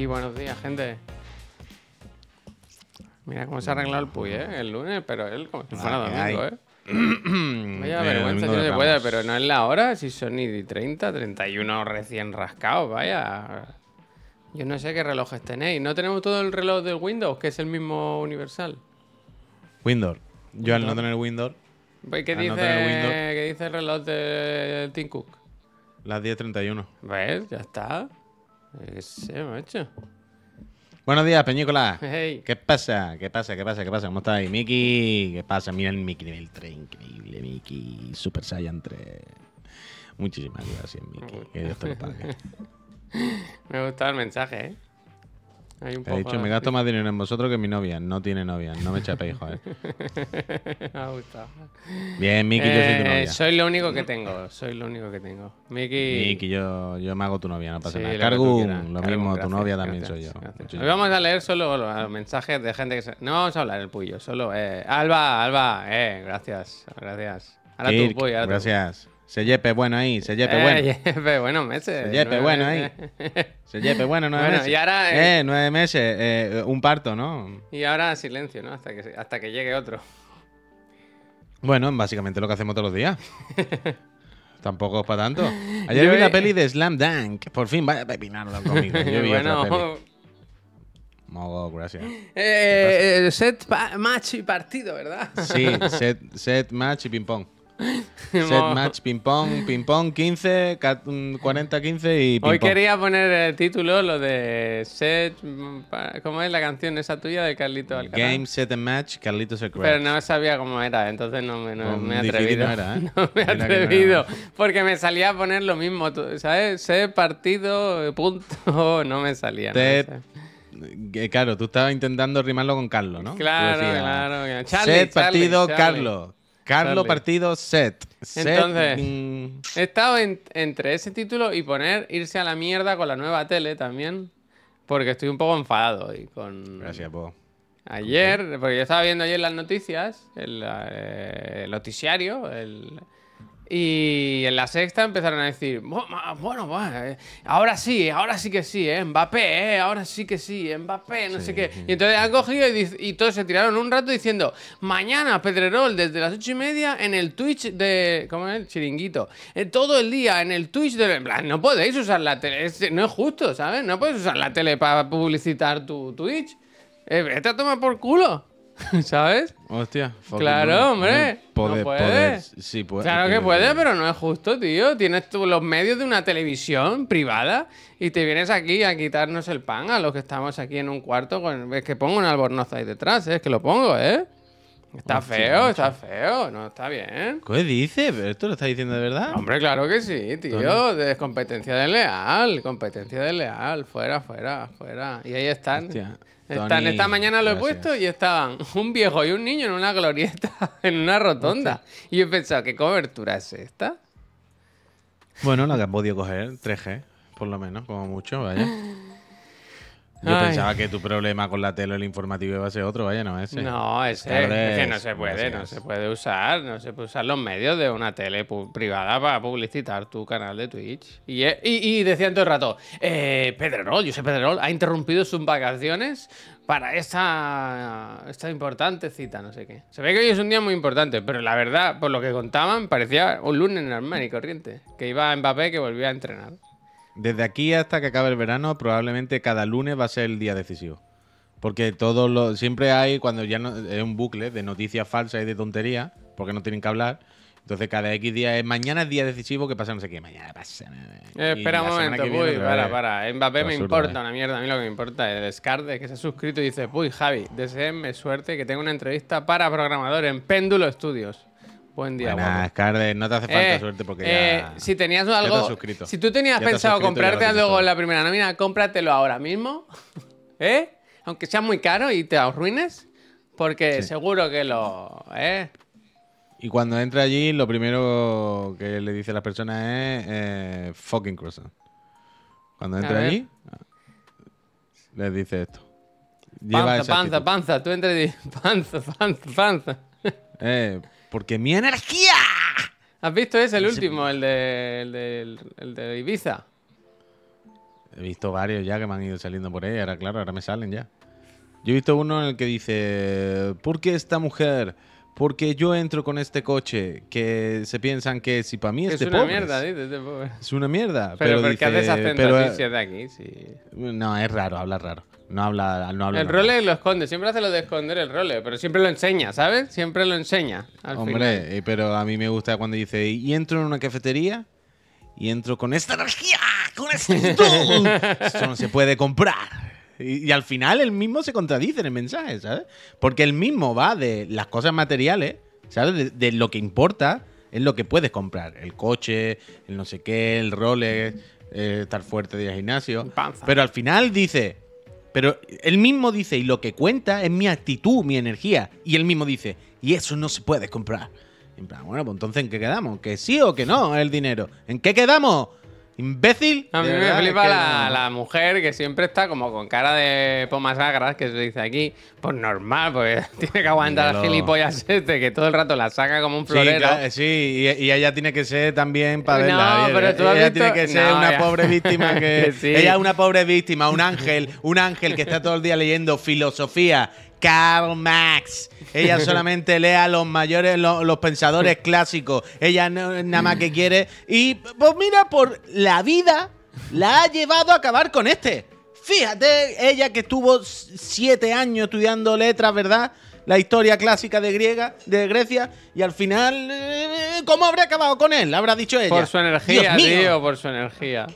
Y buenos días, gente. Mira cómo se ha arreglado el Puy, ¿eh? El lunes, pero él como si fuera Ah, domingo. ¿eh? Vaya vergüenza si no se puede, pero no es la hora, si son ni 30, 31 recién rascados, vaya. Yo no sé qué relojes tenéis. ¿No tenemos todo el reloj del Windows, que es el mismo universal? Windows. Yo al no tener Windows, Pues, ¿Qué, dice, no tener Windows. ¿Qué dice el reloj de Tim Cook? las 10.31. ¿Ves? Ya está. Yo qué sé, macho. Buenos días, Peñícola. Hey. ¿Qué pasa? ¿Qué pasa? ¿Qué pasa? ¿Qué pasa? ¿Cómo estáis? Miki, ¿qué pasa? Mira el Miki nivel 3, increíble, Miki. Super Saiyan 3. Muchísimas gracias, Miki. Que Dios te lo pague. Me gusta el mensaje, ¿eh? Hay un Te he poco dicho, me gasto más dinero en vosotros que mi novia. No tiene novia. No me chapéis, joder. Me ha gustado. Bien, Miki, yo soy tu Eh, novia. soy lo único que tengo. Soy lo único que tengo. Miki. Miki, yo, yo me hago tu novia, no pasa Sí, nada. lo quieras. lo mismo, tu gracias, novia también gracias, soy yo. gracias. Hoy vamos a leer solo los mensajes de gente que se... No vamos a hablar el puyo, solo... Eh, Alba, Alba, eh, gracias, gracias. Ahora Kirk, tú, puyo, ahora tú. Gracias. Sellepe, bueno ahí. Sellepe, Eh, bueno. Yepe, buenos meses. Yepe, nueve bueno meses. Sellepe, bueno, nueve Bueno, meses. y ahora, Eh, eh, nueve meses. eh, un parto, ¿no? y ahora silencio, ¿no? Hasta que, hasta que llegue otro. Bueno, básicamente lo que hacemos todos los días. Tampoco es para tanto. Ayer Yo vi he- la peli de Slam Dunk. Por fin, vaya pepinarlo conmigo. Yo vi otra peli. bueno, Mogo, gracias. eh, eh, set pa- match y partido, ¿verdad? Sí, set, set match y ping pong. Set match, ping pong, ping pong 15, 40, 15 y ping Hoy pong. quería poner el título, lo de set... mm, ¿Cómo es la canción esa tuya de Carlito Alcaraz? Game, set and match, Carlitos el Pero no sabía cómo era, entonces no me, no me he atrevido. no era, ¿eh? No me he no atrevido. Porque me salía a poner lo mismo, ¿sabes? Set partido, eh, punto. No me salía. no Set- sé. Que, Claro, tú estabas intentando rimarlo con Carlos, ¿no? Claro, decías, claro. Charlie, set, Charlie, partido, Charlie. Carlos. Carlos, partido, set. Set, Entonces- mm, He estado en- entre ese título y poner irse a la mierda con la nueva tele también. Porque estoy un poco enfadado hoy con... Gracias, po. Ayer, porque yo estaba viendo ayer las noticias, el, eh, el noticiario, el- y en la sexta empezaron a decir, "Bu- ma- bueno, bueno, eh, ahora sí, ahora sí que sí, eh, Mbappé, eh, ahora sí que sí, Mbappé, no sé qué. Y entonces han cogido y, todos se tiraron un rato diciendo, mañana Pedrerol desde las ocho y media en el Twitch de, ¿cómo es? El chiringuito. Eh, todo el día en el Twitch de... En plan, no podéis usar la tele, es- no es justo, ¿sabes? No puedes usar la tele para publicitar tu Twitch. Eh, vete a tomar por culo. ¿Sabes? Hostia. Claro, hombre. Poder, no poder, sí, puede. claro que quiero puede, decir. pero no es justo, tío. Tienes tú los medios de una televisión privada y te vienes aquí a quitarnos el pan a los que estamos aquí en un cuarto. Con... Es que pongo un albornoz ahí detrás, ¿eh? es que lo pongo, ¿eh? Está Hostia, feo, está feo, no está bien. ¿Qué dices? ¿Pero esto lo estás diciendo de verdad? Hombre, claro que sí, tío. De competencia desleal, competencia desleal. Fuera, fuera, fuera. Y ahí están. Hostia, Están, esta mañana lo he gracias. puesto y estaban un viejo y un niño en una glorieta, en una rotonda. Y yo he pensado, ¿qué cobertura es esta? Bueno, la que has podido coger, 3G, por lo menos, como mucho, vaya. Yo Ay. pensaba que tu problema con la tele el informativo iba a ser otro, vaya, no ese. No, ese, es que no se puede, no se puede usar, no se puede usar los medios de una tele privada para publicitar tu canal de Twitch. Y, y, y decían todo el rato, eh, Pedrerol, José Pedrerol ha interrumpido sus vacaciones para esta, esta importante cita, no sé qué. Se ve que hoy es un día muy importante, pero la verdad, por lo que contaban, parecía un lunes normal y corriente, que iba a Mbappé que volvía a entrenar. Desde aquí hasta que acabe el verano, probablemente cada lunes va a ser el día decisivo. Porque todos los, siempre hay, cuando ya no, es un bucle de noticias falsas y de tonterías, porque no tienen que hablar. Entonces cada X día es mañana es día decisivo que pasa no sé qué, mañana pasa. Eh, Y espera un momento, viene Puy, otra para, vez. para. Mbappé me Absurdo, importa eh. una mierda. A mí lo que me importa es el Descartes, que se ha suscrito y dice: Puy, Javi, deseenme suerte que tengo una entrevista para programador en Péndulo Studios. Buen día, Buenas, no te hace falta Eh, suerte porque eh, ya... si tenías algo. Si tú tenías Ya pensado comprarte algo en la primera nómina, cómpratelo ahora mismo. ¿Eh? Aunque sea muy caro y te arruines. Porque Sí. seguro que lo. ¿Eh? Y cuando entra allí, lo primero que le dice a las personas es eh, fucking croissant. Cuando entra allí, les dice esto. Lleva Panza, panza, panza. Tú entre. y- Panza, panza, panza. Eh, porque mi energía. ¿Has visto ese, el último, el de, el de, el de Ibiza? He visto varios ya que me han ido saliendo por ahí. Ahora, claro, ahora me salen ya. Yo he visto uno en el que dice: ¿Por qué esta mujer? Porque yo entro con este coche que se piensan que si para mí es Es de una pobres. mierda, dices, de pobre. Es una mierda. Pero, Pero, ¿por qué haces acento pero, así si es de aquí? Sí. No, es raro, habla raro. No habla, no habla El role lo esconde, siempre hace lo de esconder el role, pero siempre lo enseña, ¿sabes? Siempre lo enseña. Al final. Hombre, eh, pero a mí me gusta cuando dice, y entro en una cafetería y entro con esta energía, con este. Esto no se puede comprar. Y, y al final él mismo se contradice en el mensaje, ¿sabes? Porque él mismo va de las cosas materiales, ¿sabes? De, de lo que importa es lo que puedes comprar. El coche, el no sé qué, el Rolex, eh, estar fuerte de gimnasio. Panza. Pero al final dice, pero él mismo dice, y lo que cuenta es mi actitud, mi energía. Y él mismo dice, y eso no se puede comprar. En plan, bueno, pues entonces ¿en qué quedamos? ¿Que sí o que no el dinero? ¿En qué quedamos? ¿Imbécil? A mí me verdad, flipa es que la, no. la mujer que siempre está como con cara de pomas agras, que se dice aquí. Pues normal, porque tiene que aguantar al gilipollas este, que todo el rato la saca como un Sí, florero. claro, sí, y, y ella tiene que ser también para No, verla. bien, pero tú has ella visto- tiene que ser No, una ya. pobre víctima que, Que sí. ella es una pobre víctima, un ángel, un ángel que está todo el día leyendo filosofía, Karl Marx. Ella solamente lee a los mayores, lo- los, pensadores clásicos. Ella no- nada más que quiere y pues mira por la vida la ha llevado a acabar con este. Fíjate, ella que estuvo siete años estudiando letras, ¿verdad? La historia clásica de griega, de Grecia, y al final, eh, ¿cómo habrá acabado con él? Habrá dicho ella. Por su energía, Dios mío. tío, por su energía.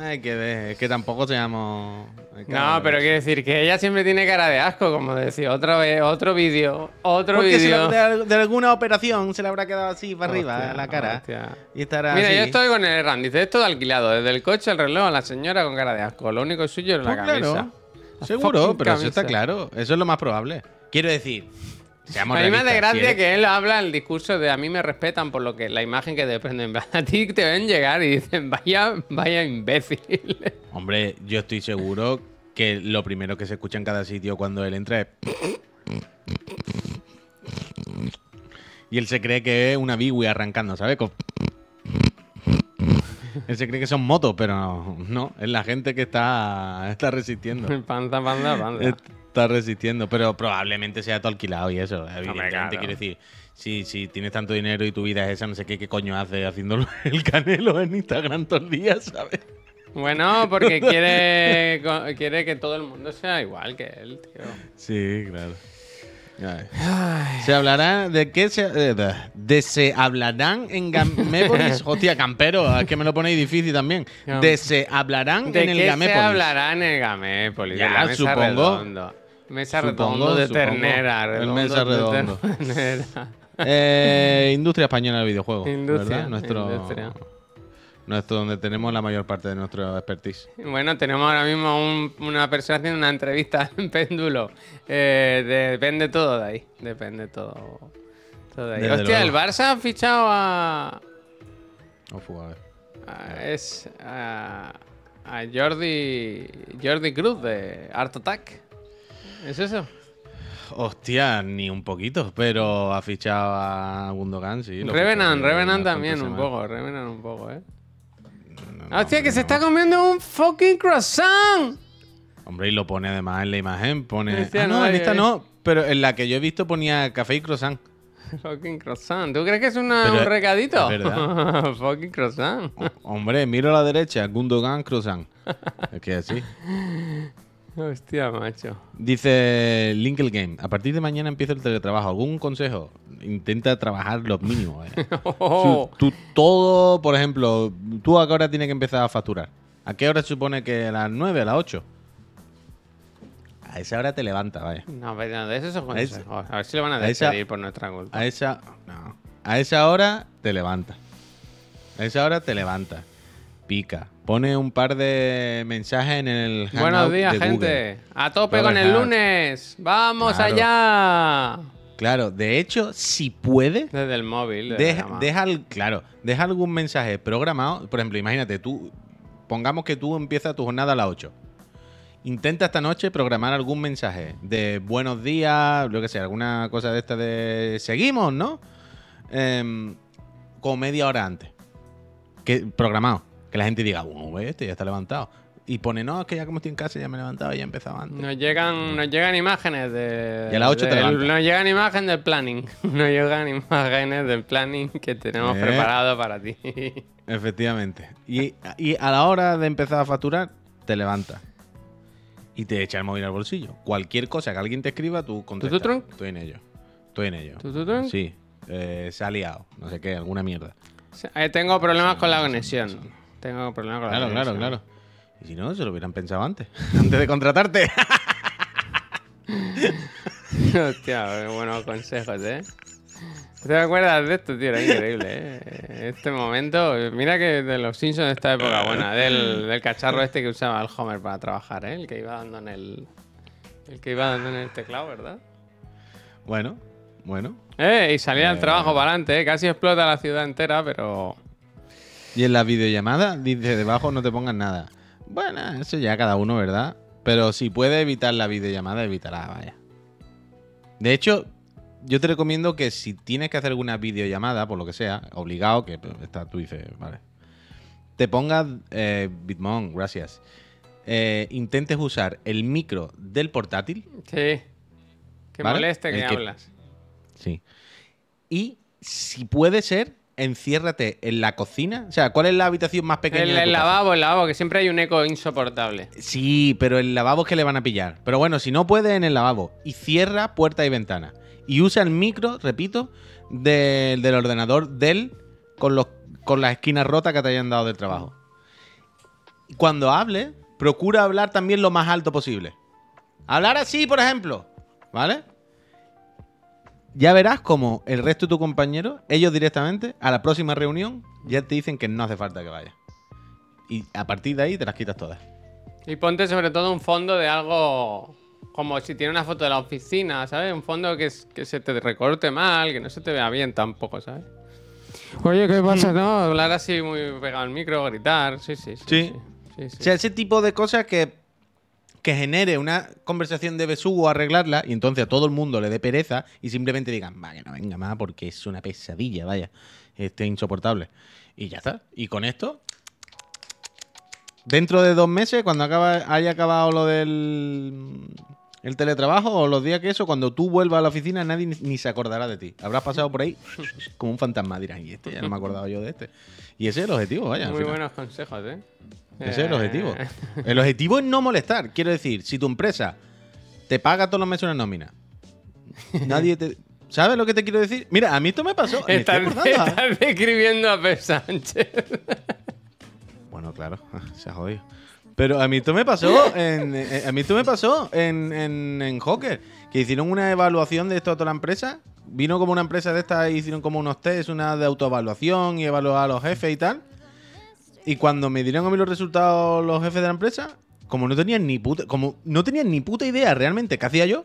Hay que ver, es que tampoco seamos. No, pero quiero decir que ella siempre tiene cara de asco, como decía, otra vez, otro vídeo, otro vídeo. de, de alguna operación se le habrá quedado así para arriba, Hostia, la cara. hostia. Y estará Mira, así. yo estoy con el Randy, dice esto de alquilado, desde el coche, el reloj, la señora con cara de asco. Lo único suyo es la Pues camisa. claro, La seguro, pero eso está claro. Eso es lo más probable. Quiero decir, seamos A mí me hace gracia que él habla el discurso de a mí me respetan por lo que la imagen que dependen. A ti te ven llegar y dicen, vaya, vaya imbécil. Hombre, yo estoy seguro que lo primero que se escucha en cada sitio cuando él entra es. Y él se cree que es una Biwi arrancando, ¿sabes? Con- Él se cree que son motos, pero no, no, es la gente que está, está resistiendo. panza, panza, panza. Resistiendo, pero probablemente sea todo alquilado y eso. Evidentemente, claro. quiero decir, si, si tienes tanto dinero y tu vida es esa, no sé qué, qué coño hace haciendo el canelo en Instagram todos los días, ¿sabes? Bueno, porque quiere, quiere que todo el mundo sea igual que él, tío. Sí, claro. Ay. Se hablará de qué se eh, de, de se hablarán en Gamépolis. Hostia, campero, es que me lo ponéis difícil también. De se hablarán ¿De en el qué se Gamépolis. hablará en el Gamépolis? Ya, de la mesa supongo. redondo. Mesa Supongo, redondo de supongo. ternera. El mesa de redondo. ternera. Eh, industria española del videojuego. Industria, ¿verdad? Nuestro, industria. nuestro donde tenemos la mayor parte de nuestro expertise. Bueno, tenemos ahora mismo un- una persona haciendo una entrevista en péndulo. Eh, depende todo de ahí. Depende todo. todo de ahí. Desde Hostia, luego. el Barça ha fichado a. Uf, a ver. a- es. a, a Jordi. Jordi Cruz de Art Attack. ¿Es eso? Hostia, ni un poquito, pero ha fichado a Gundogan, sí. Revenant, Revenant también un poco. Revenant un poco, eh. No, no, Hostia, que se está comiendo un fucking croissant. Hombre, y lo pone además en la imagen, pone... Hostia, ah, no, no, en ahí, esta ahí. no, pero en la que yo he visto ponía café y croissant. Fucking croissant. ¿Tú crees que es una- Pero un recadito? verdad. fucking croissant. Hombre, miro a la derecha, Gundogan croissant. es que así. Hostia, macho. Dice Linkle Game, a partir de mañana empieza el teletrabajo. ¿Algún consejo? Intenta trabajar los mínimos. eh. Oh. Tú, tú todo, por ejemplo, tú a qué hora tienes que empezar a facturar. ¿A qué hora se supone que a las 9, a las 8? A esa hora te levantas, vaya. No, pero no, de esos son consejos. A ver si lo van a a esa- despedir por nuestra culpa. A esa, no. a esa hora te levantas. A esa hora te levantas. Pica. Pone un par de mensajes en el Buenos días, de gente. A tope Robert con el Hart. lunes. ¡Vamos Claro. allá! Claro, de hecho, si puedes, Desde el móvil. desde deja, claro, deja algún mensaje programado. Por ejemplo, imagínate, tú, pongamos que tú empiezas tu jornada a las 8. Intenta esta noche programar algún mensaje de buenos días, lo que sea, alguna cosa de esta de seguimos, ¿no? Em, como media hora antes. Que, programado. Que la gente diga, bueno, ve, este ya está levantado. y pone, no, es que ya como estoy en casa ya me he levantado y ya he empezado antes. Nos llegan, nos llegan imágenes de. Y a las ocho te del- levantas. Nos llegan imágenes del planning. Nos llegan imágenes del planning que tenemos Eh. preparado para ti. Efectivamente. Y, y a la hora de empezar a facturar, te levantas. Y te echa el móvil al bolsillo. Cualquier cosa que alguien te escriba, tú contestas. ¿Tututrum? Estoy en ello. Estoy en ello. ¿Tututrum? Sí. Eh, se ha liado. No sé qué, alguna mierda. Eh, tengo problemas con la conexión. Tengo problemas con la Claro, claro, claro. Y si no, se lo hubieran pensado antes. antes de contratarte. Hostia, eh, buenos consejos, ¿eh? ¿Te acuerdas de esto, tío? Era increíble, ¿eh? Este momento, mira que de los Simpsons de esta época buena, del, del cacharro este que usaba el Homer para trabajar, ¿eh? El que iba dando en el... El que iba dando en el teclado, ¿verdad? bueno, bueno. Eh, y salía el trabajo para adelante, ¿eh? Casi explota la ciudad entera, pero... Y en la videollamada dice debajo no te pongas nada. Bueno, eso ya cada uno, ¿verdad? Pero si puede evitar la videollamada, evitará, vaya. De hecho, yo te recomiendo que si tienes que hacer alguna videollamada, por lo que sea, obligado, que está, tú dices, vale. Te pongas, eh, Bitmon, gracias. Eh, intentes usar el micro del portátil. Sí. Que ¿Vale? moleste que que- hablas. Sí. Y si puede ser, enciérrate en la cocina. O sea, ¿cuál es la habitación más pequeña El, de tu el casa? lavabo, el lavabo, que siempre hay un eco insoportable. Sí, pero el lavabo es que le van a pillar. Pero bueno, si no puede en el lavabo. Y cierra puerta y ventana. Y usa el micro, repito, del, del ordenador del con, los, con las esquinas rotas que te hayan dado del trabajo. Cuando hable, procura hablar también lo más alto posible. Hablar así, por ejemplo. ¿Vale? Ya verás como el resto de tus compañeros, ellos directamente, a la próxima reunión, ya te dicen que no hace falta que vayas. Y a partir de ahí te las quitas todas. Y ponte sobre todo un fondo de algo como si tiene una foto de la oficina, ¿sabes? Un fondo que, es- que se te recorte mal, que no se te vea bien tampoco, ¿sabes? Oye, ¿qué pasa? No, hablar así muy pegado al micro, gritar, sí, sí, sí. Sí. sí, sí, O sea, ese tipo de cosas que, que genere una conversación de besugo arreglarla y entonces a todo el mundo le dé pereza y simplemente digan, vaya, no venga más porque es una pesadilla, vaya, este insoportable. Y ya está. Y con esto, dentro de dos meses, cuando acaba, haya acabado lo del el teletrabajo o los días que eso, cuando tú vuelvas a la oficina nadie ni, se acordará de ti. Habrás pasado por ahí como un fantasma, dirán, y este ya no me acordaba yo de este. Y ese es el objetivo, vaya. Muy buenos consejos, ¿eh? Ese es el Eh, objetivo. El objetivo es no molestar. Quiero decir, si tu empresa te paga todos los meses una nómina, nadie te. ¿Sabes lo que te quiero decir? Mira, a mí esto me pasó. me Estás, estás describiendo a Pep Sánchez. Bueno, claro, se ha jodido. Pero a mí esto me pasó en, eh, a mí esto me pasó en, en, en Hawker, que hicieron una evaluación de esto a toda la empresa. Vino como una empresa de estas, hicieron como unos test, una de autoevaluación y evaluar a los jefes y tal. Y cuando me dieron a mí los resultados los jefes de la empresa, como no tenían ni puta, como no tenían ni puta idea realmente qué hacía yo.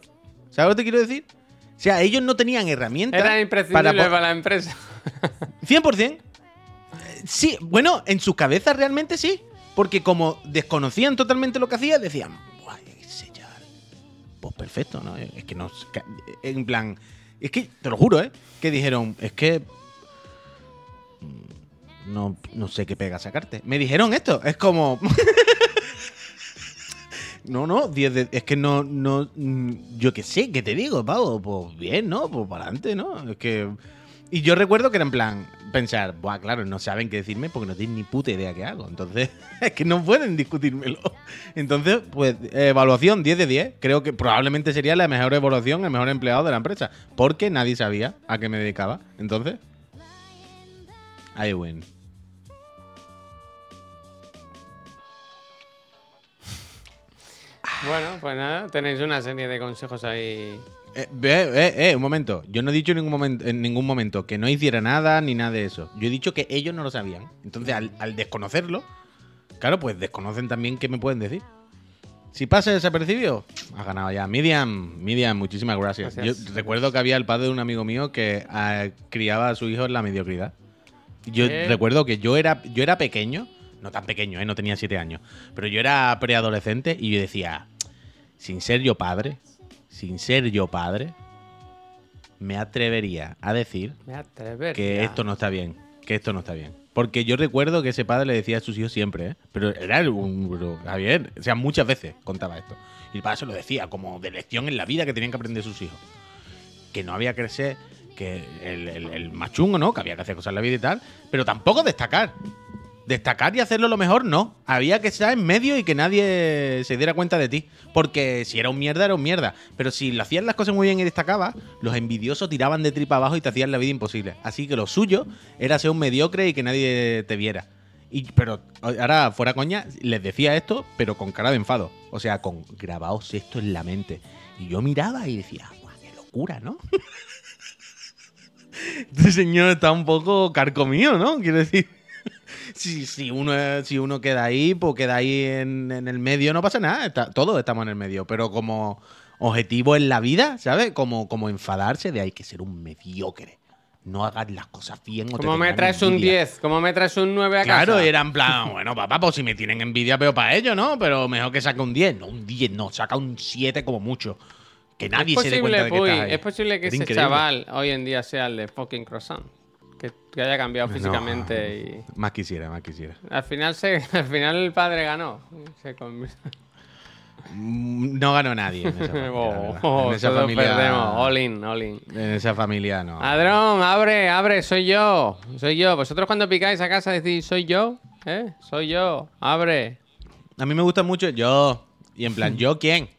¿Sabes lo que te quiero decir? O sea, ellos no tenían herramientas Era imprescindible po- para la empresa. 100%. Sí, bueno, en sus cabezas realmente sí. Porque como desconocían totalmente lo que hacía, decían, guay, ese. Pues perfecto, ¿no? Es que no. En plan. Es que, te lo juro, ¿eh? Que dijeron, es que. mm, No, no sé qué pega sacarte. Me dijeron esto. Es como. No, no, 10 de- es que no, no, mm, yo qué sé, ¿qué te digo, Pau? Pues bien, ¿no? Pues para adelante, ¿no? Es que... Y yo recuerdo que era en plan, pensar, buah, claro, no saben qué decirme porque no tienen ni puta idea qué hago. Entonces, es que no pueden discutírmelo. Entonces, pues, evaluación 10 de 10. Creo que probablemente sería la mejor evaluación, el mejor empleado de la empresa. Porque nadie sabía a qué me dedicaba. Entonces, I win. Bueno, pues nada, tenéis una serie de consejos ahí. Eh, eh, eh, un momento. Yo no he dicho en ningún, momento, en ningún momento que no hiciera nada ni nada de eso. Yo he dicho que ellos no lo sabían. Entonces, al, al desconocerlo, claro, pues desconocen también qué me pueden decir. Si pasa desapercibido, has ganado ya. Miriam, Miriam, muchísimas gracias. Gracias. Yo recuerdo que había el padre de un amigo mío que ah, criaba a su hijo en la mediocridad. Yo Eh. recuerdo que yo era, yo era pequeño, no tan pequeño, eh, no tenía siete años, pero yo era preadolescente y yo decía, sin ser yo padre, sin ser yo padre, me atrevería a decir Me atrevería. que esto no está bien, que esto no está bien. Porque yo recuerdo que ese padre le decía a sus hijos siempre, ¿eh? Pero era un. Javier, o sea, muchas veces contaba esto. Y el padre se lo decía como de lección en la vida que tenían que aprender sus hijos. Que no había que ser que el, el, el más chungo, ¿no? Que había que hacer cosas en la vida y tal. Pero tampoco destacar. Destacar y hacerlo lo mejor, no. Había que estar en medio y que nadie se diera cuenta de ti. Porque si era un mierda, era un mierda. Pero si lo hacías las cosas muy bien y destacabas, los envidiosos tiraban de tripa abajo y te hacían la vida imposible. Así que lo suyo era ser un mediocre y que nadie te viera. Y, pero ahora, fuera coña, les decía esto, pero con cara de enfado. O sea, con grabaos esto en la mente. Y yo miraba y decía, "Buah, qué locura, ¿no? este señor está un poco carcomido, ¿no? Quiero decir. Si, si, uno, si uno queda ahí, pues queda ahí en, en el medio, no pasa nada. Está- todos estamos en el medio. Pero como objetivo en la vida, ¿sabes? Como, como enfadarse de hay que ser un mediocre. No hagas las cosas bien o te ¿Cómo me traes un envidia. 10? ¿Cómo me traes un 9 a Claro, casa? era en plan, bueno, papá, pues si me tienen envidia, pero para ellos, ¿no? Pero mejor que saque un 10. No, un 10, no, saca un 7 como mucho. Que nadie es se dé cuenta posible, de que estás ahí. es posible que ese increíble. chaval hoy en día sea el de fucking croissant. Que, que haya cambiado No, físicamente y. Más quisiera, más quisiera. Al final, se, al final el padre ganó. Se conv- No ganó nadie en esa familia. Oh, oh, en esa familia. perdemos. All in, all in. En esa familia no. Ladrón, abre, abre, soy yo. Soy yo. Vosotros cuando picáis a casa decís, soy yo. ¿Eh? Soy yo. Abre. A mí me gusta mucho yo. Y en plan, ¿yo quién?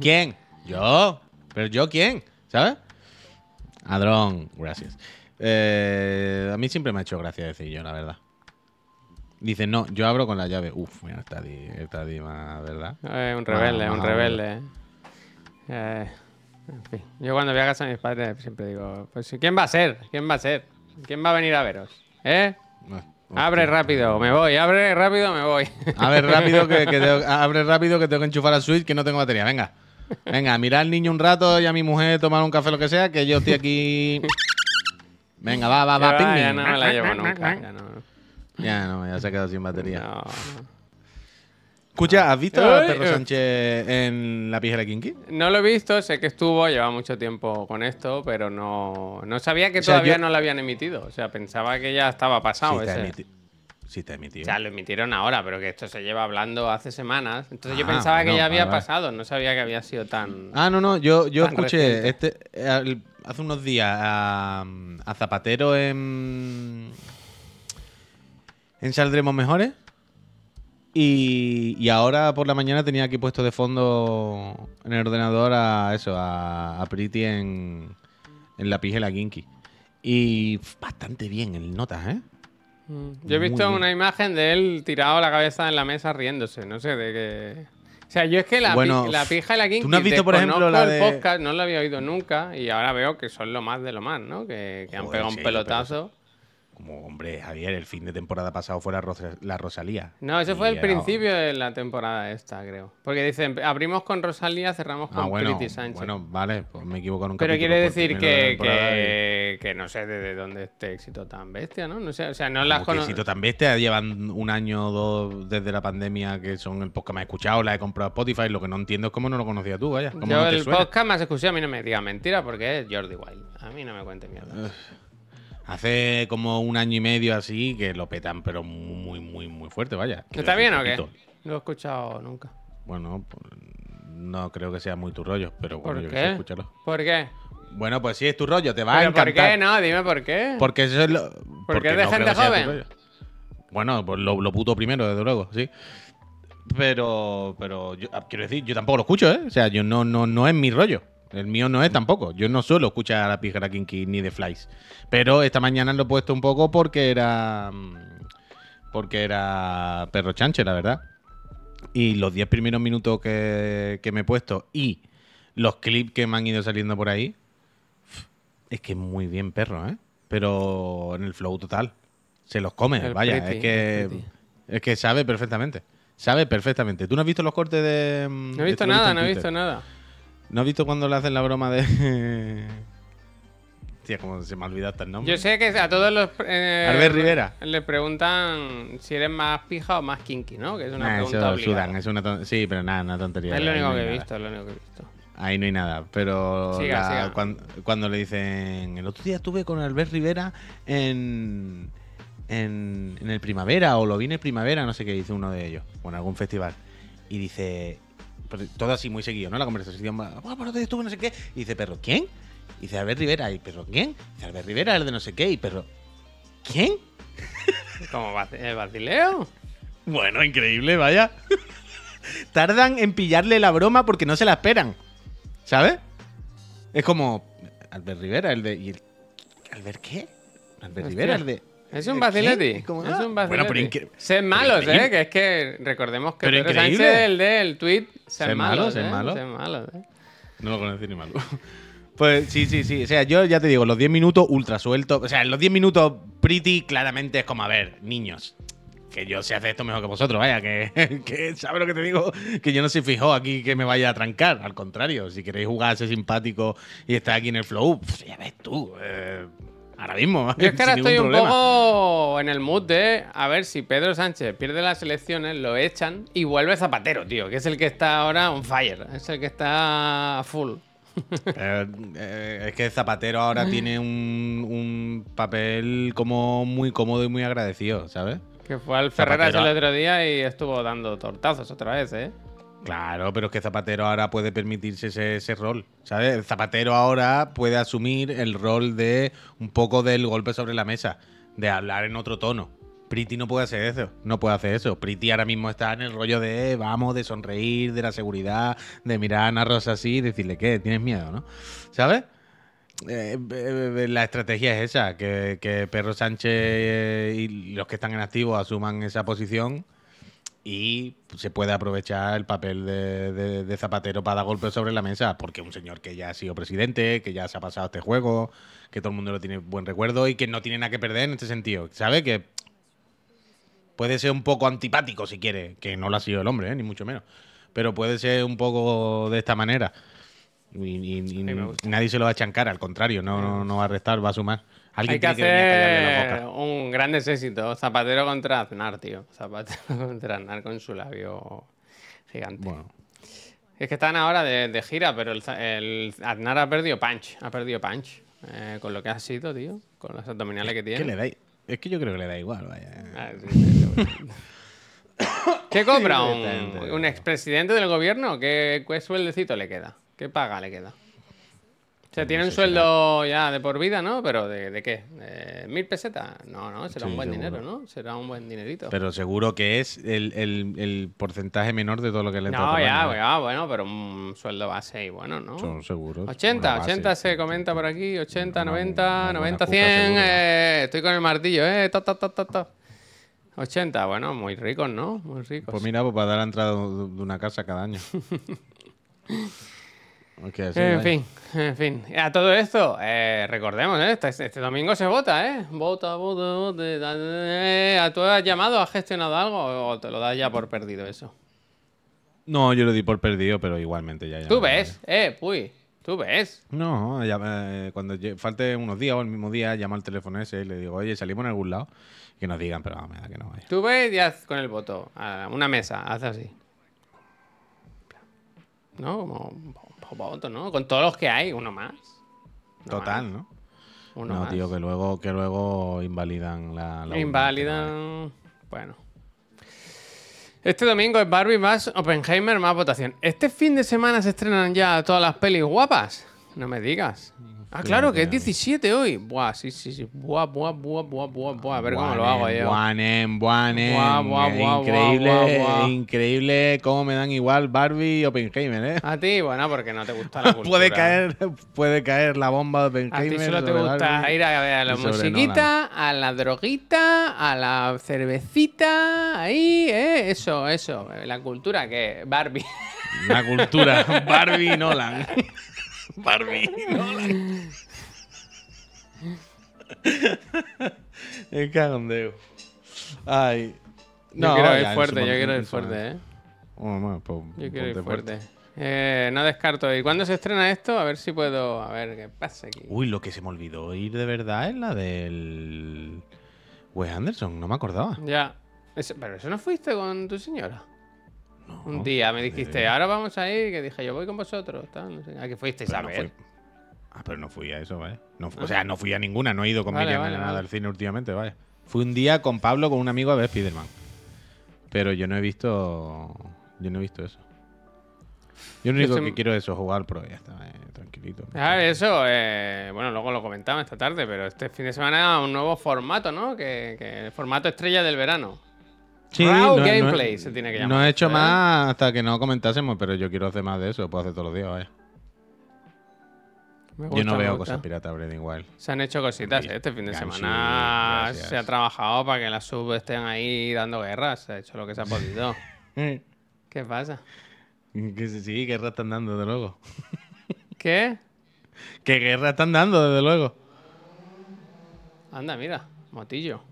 ¿Quién? Yo. ¿Pero yo quién? ¿Sabes? Adrón, gracias. Eh, a mí siempre me ha hecho gracia decir yo, la verdad. Dice, no, yo abro con la llave. Uf, mira, está di, está di más, ¿verdad? Eh, un rebelde, un rebelde. Eh, en fin. Yo cuando voy a casa de mis padres siempre digo, pues ¿quién va a ser? ¿Quién va a ser? ¿Quién va a venir a veros? ¿Eh? No, Abre rápido, me voy. Abre rápido, me voy. Abre rápido que, que tengo, abre rápido que tengo que enchufar la Switch que no tengo batería. Venga. Venga, mirar al niño un rato y a mi mujer tomar un café lo que sea, que yo estoy aquí. Venga, va, va, va, ping, ya no me la llevo nunca. Ya no. Ya no, ya se ha quedado sin batería. No. Escucha, ¿has visto a Perro eh. Sánchez en la pijera Kinky? No lo he visto, sé que estuvo, lleva mucho tiempo con esto, pero no, no sabía que O sea, todavía yo- no lo habían emitido. O sea, pensaba que ya estaba pasado sí, ese. emiti- sí, está emitido. O sea, lo emitieron ahora, pero que esto se lleva hablando hace semanas. Entonces yo Ah, pensaba que ya había pasado, no sabía que había sido tan... Ah, no, no, yo, yo escuché reciente. este, hace unos días a, a Zapatero en. En Saldremos Mejores. Y, y ahora por la mañana tenía aquí puesto de fondo en el ordenador a eso, a, a Pretty en, en la pija y la Kinky. Y bastante bien el notas, ¿eh? Mm. Yo he Muy visto bien. una imagen de él tirado la cabeza en la mesa riéndose, no sé de qué... O sea, yo es que la, pi- Bueno, la pija y la kinky ¿tú no has visto, por ejemplo, la de- podcast, no lo había oído nunca y ahora veo que son lo más de lo más, ¿no? Que, que han pegado sí, un pero pelotazo. Como, hombre, Javier, el fin de temporada pasado fue la, Rosa- la Rosalía. No, ese fue el principio de la temporada esta, creo. Porque dicen, abrimos con Rosalía, cerramos con Ah, bueno, Pretty Sánchez. bueno, vale, pues me equivoco en un Pero quiere decir que, y- que, no sé de, de dónde este éxito tan bestia, ¿no? No sé, o sea, no las conozco. éxito tan bestia, llevan un año o dos desde la pandemia que son el podcast más escuchado, la he comprado a Spotify, lo que no entiendo es cómo no lo conocías tú, vaya. ¿Cómo Yo no el suena? podcast más escuchado, a mí no me diga mentira porque es Jordi Wild. A mí no me cuente mierda. Hace como un año y medio así que lo petan, pero muy, muy, muy fuerte, vaya. ¿Está bien o qué? No lo he escuchado nunca. Bueno, pues, no creo que sea muy tu rollo, pero bueno, ¿Por yo qué? que sé, escúchalo. ¿Por qué? Bueno, pues sí, es tu rollo, te va a ¿Pero encantar. por qué? No, dime por qué. Porque eso es lo. porque es de no gente joven? Bueno, pues lo, lo puto primero, desde luego, sí. Pero, pero yo, ah, quiero decir, yo tampoco lo escucho, ¿eh? O sea, yo no, no, no es mi rollo. El mío no es tampoco. Yo no suelo escuchar a la pijera Kinky ni de Flies. Pero esta mañana lo he puesto un poco porque era. mm, Porque era perro chanche, la verdad. Y los 10 primeros minutos que, que me he puesto y los clips que me han ido saliendo por ahí. Es que muy bien, perro, ¿eh? Pero en el flow total. Se los come, El vaya. pretty, es que. Es que sabe perfectamente. Sabe perfectamente. ¿Tú no has visto los cortes de.? No he visto nada, no he visto nada. ¿No has visto cuando le hacen la broma de.? Tía, como se me ha olvidado hasta el nombre. Yo sé que a todos los. eh, Albert Rivera. Le preguntan si eres más pija o más kinky, ¿no? Que es una Nah, pregunta eso obligada. sudan, es una ton- Sí, pero nada, una tontería. Es lo único no que he visto, es lo único que he visto. Ahí no hay nada, pero Siga, la- siga. Cuando, cuando le dicen, el otro día estuve con Albert Rivera en, en, en el primavera o lo vi en el primavera, no sé qué dice uno de ellos, o en algún festival. Y dice, todo así muy seguido, ¿no? La conversación va, "Ah, pero estuvo no sé qué. Y dice, ¿pero quién? Y dice, Albert Rivera. ¿Y pero quién? Y dice, Albert Rivera, el de no sé qué. Y pero, ¿quién? Como vac- el vacileo. Bueno, increíble, vaya. Tardan en pillarle la broma porque no se la esperan. ¿Sabes? Es como. Albert Rivera, el de. ¿y el- ¿Albert qué? Albert Hostia. Rivera, el de. Es un ¿el vacileti. quién? Como, Es un Bueno, pero incre- Ser pero malos, increíble. ¿eh? Que es que recordemos que Pero Pedro increíble. Sánchez, el del tweet, ser, Ser malos, malos, ¿eh? malos. Ser malos, ¿eh? No lo conocí ni malo. Pues sí, sí, sí. O sea, yo ya te digo, los 10 minutos ultra sueltos. O sea, en los 10 minutos pretty claramente es como, a ver, niños. Que yo sé hacer esto mejor que vosotros, vaya, que, que ¿sabes lo que te digo? Que yo no soy fijo aquí que me vaya a trancar. Al contrario, si queréis jugar a ser simpático y estar aquí en el flow, pues ya ves tú. eh, ahora mismo. Yo es que ahora estoy un problema. poco en el mood de a ver si Pedro Sánchez pierde las elecciones, lo echan y vuelve Zapatero, tío, que es el que está ahora on fire, es el que está full. Eh, eh, es que Zapatero ahora tiene un, un papel como muy cómodo y muy agradecido, ¿sabes? Que fue al Ferreras Zapatero. el otro día y estuvo dando tortazos otra vez, ¿eh? Claro, pero es que Zapatero ahora puede permitirse ese, ese rol, ¿sabes? Zapatero ahora puede asumir el rol de un poco del golpe sobre la mesa, de hablar en otro tono. Priti no puede hacer eso, no puede hacer eso. Priti ahora mismo está en el rollo de, vamos, de sonreír, de la seguridad, de mirar a Ana Rosa así y decirle, ¿qué? ¿Tienes miedo, no? ¿Sabes? Eh, eh, la estrategia es esa, que, que Perro Sánchez eh, y los que están en activo asuman esa posición y se puede aprovechar el papel de, de- de Zapatero para dar golpes sobre la mesa, porque un señor que ya ha sido presidente, que ya se ha pasado este juego, que todo el mundo lo tiene buen recuerdo y que no tiene nada que perder en este sentido. ¿Sabe? Que puede ser un poco antipático si quiere, que no lo ha sido el hombre, ¿eh? ni mucho menos, pero puede ser un poco de esta manera. Y, nadie se lo va a cara, al contrario, no, no, no va a restar, va a sumar. Alguien Hay que hacer un grandes éxitos. Zapatero contra Aznar, tío. Zapatero contra Aznar con su labio gigante. Bueno, Es que están ahora de, de gira, pero el, Aznar ha perdido punch. Ha perdido punch. eh, con lo que ha sido, tío. Con las abdominales que tiene. ¿qué le da? Es que yo creo que le da igual, vaya. Ah, sí, sí, sí. ¿Qué cobra un, un expresidente del gobierno? ¿Qué, ¿Qué sueldecito le queda? ¿Qué paga le queda? O sea, tiene un sueldo ya de por vida, ¿no? ¿Pero de, de qué? ¿De ¿Mil pesetas? No, no, será Sí, un buen seguro. dinero, ¿no? Será un buen dinerito. Pero seguro que es el, el- el porcentaje menor de todo lo que le no, ya, año, ¿eh? ya, bueno, pero un sueldo base y bueno, ¿no? Son seguros. 80, Una base. 80 se comenta por aquí, 80, Una- 90, una buena 90, cuca 100. seguro. eh, estoy con el martillo, ¿eh? Ta, ta, ta, ta, ta. 80, bueno, muy ricos, ¿no? Muy ricos. Pues mira, pues para dar la entrada de una casa cada año. En vaya. fin, en fin. A todo esto, eh, recordemos, ¿eh? Este, este domingo se vota, ¿eh? Vota, vota, vota. da- eh, ¿Tú has llamado, has gestionado algo o te lo das ya por perdido eso? No, yo lo di por perdido, pero igualmente ya. Tú ves, eh, puy, tú ves. No, ya, eh, cuando falte unos días o el mismo día, llamo al teléfono ese y le digo, oye, salimos en algún lado. Que nos digan, pero vamos, que no vaya. Tú ves y haz con el voto. a una mesa, haz así. ¿No? Como voto, ¿no? Con todos los que hay, uno más. Total, más, ¿no? Uno no, más. tío, que luego, que luego invalidan la. la Inválida. Bueno. Este domingo es Barbie más Oppenheimer más votación. Este fin de semana se estrenan ya todas las pelis guapas. No me digas. Ah, claro, que es 17 hoy. Buah, sí, sí, sí. Buah, buah, buah, buah, buah, buah. A ver cómo lo hago yo. Buanen. Buah, buah, buah, increíble, buah, increíble cómo me dan igual Barbie y Oppenheimer, ¿eh? A ti, bueno, porque no te gusta la cultura. puede caer, puede caer la bomba de A Oppenheimer. ti solo te gusta Barbie ir a, ver a la musiquita, a la droguita, a la cervecita, ahí, ¿eh? Eso, eso. La cultura que Barbie. La cultura. Barbie y Nolan. Barbie Nolan. El cagondeo. Ay. yo quiero ir fuerte, yo quiero ir fuerte, ¿eh? Pues, Yo quiero ir fuerte. Eh, no descarto. ¿Y cuándo se estrena esto? A ver si puedo. A ver qué pasa aquí. Uy, lo que se me olvidó ir de verdad es la del. Wes Anderson, no me acordaba. Ya. Eso- pero eso no fuiste con tu señora. No, Un día me dijiste, ahora vamos a ir. Que dije, yo voy con vosotros. Tal, no sé. ¿A qué fuisteis pero a no ver? fui- Ah, pero no fui a eso, ¿vale? No O sea, no fui a ninguna, no he ido con Vale, Miriam vale, nada vale. al cine últimamente, vaya. Fui un día con Pablo, con un amigo, a ver Spider-Man. Pero yo no he visto. Yo no he visto eso. Yo lo único estoy- que quiero es eso, jugar pro, ya está, eh, tranquilito. Ah, eso, eh, bueno, luego lo comentaba esta tarde, pero este fin de semana un nuevo formato, ¿no? Que, que el formato estrella del verano. Raw no no he- Gameplay se tiene que No llamar, he hecho ¿eh? más hasta que no comentásemos, pero yo quiero hacer más de eso. Puedo hacer todos los días, vaya. Yo no veo cosas pirata Breathing Wild. Se han hecho cositas este fin de semana. gracias. Se ha trabajado para que las subs estén ahí dando guerras. Se ha hecho lo que se ha podido. ¿Qué pasa? Que sí, sí, guerra están dando, desde luego. ¿Qué? Que guerra están dando, desde luego. Anda, mira, motillo.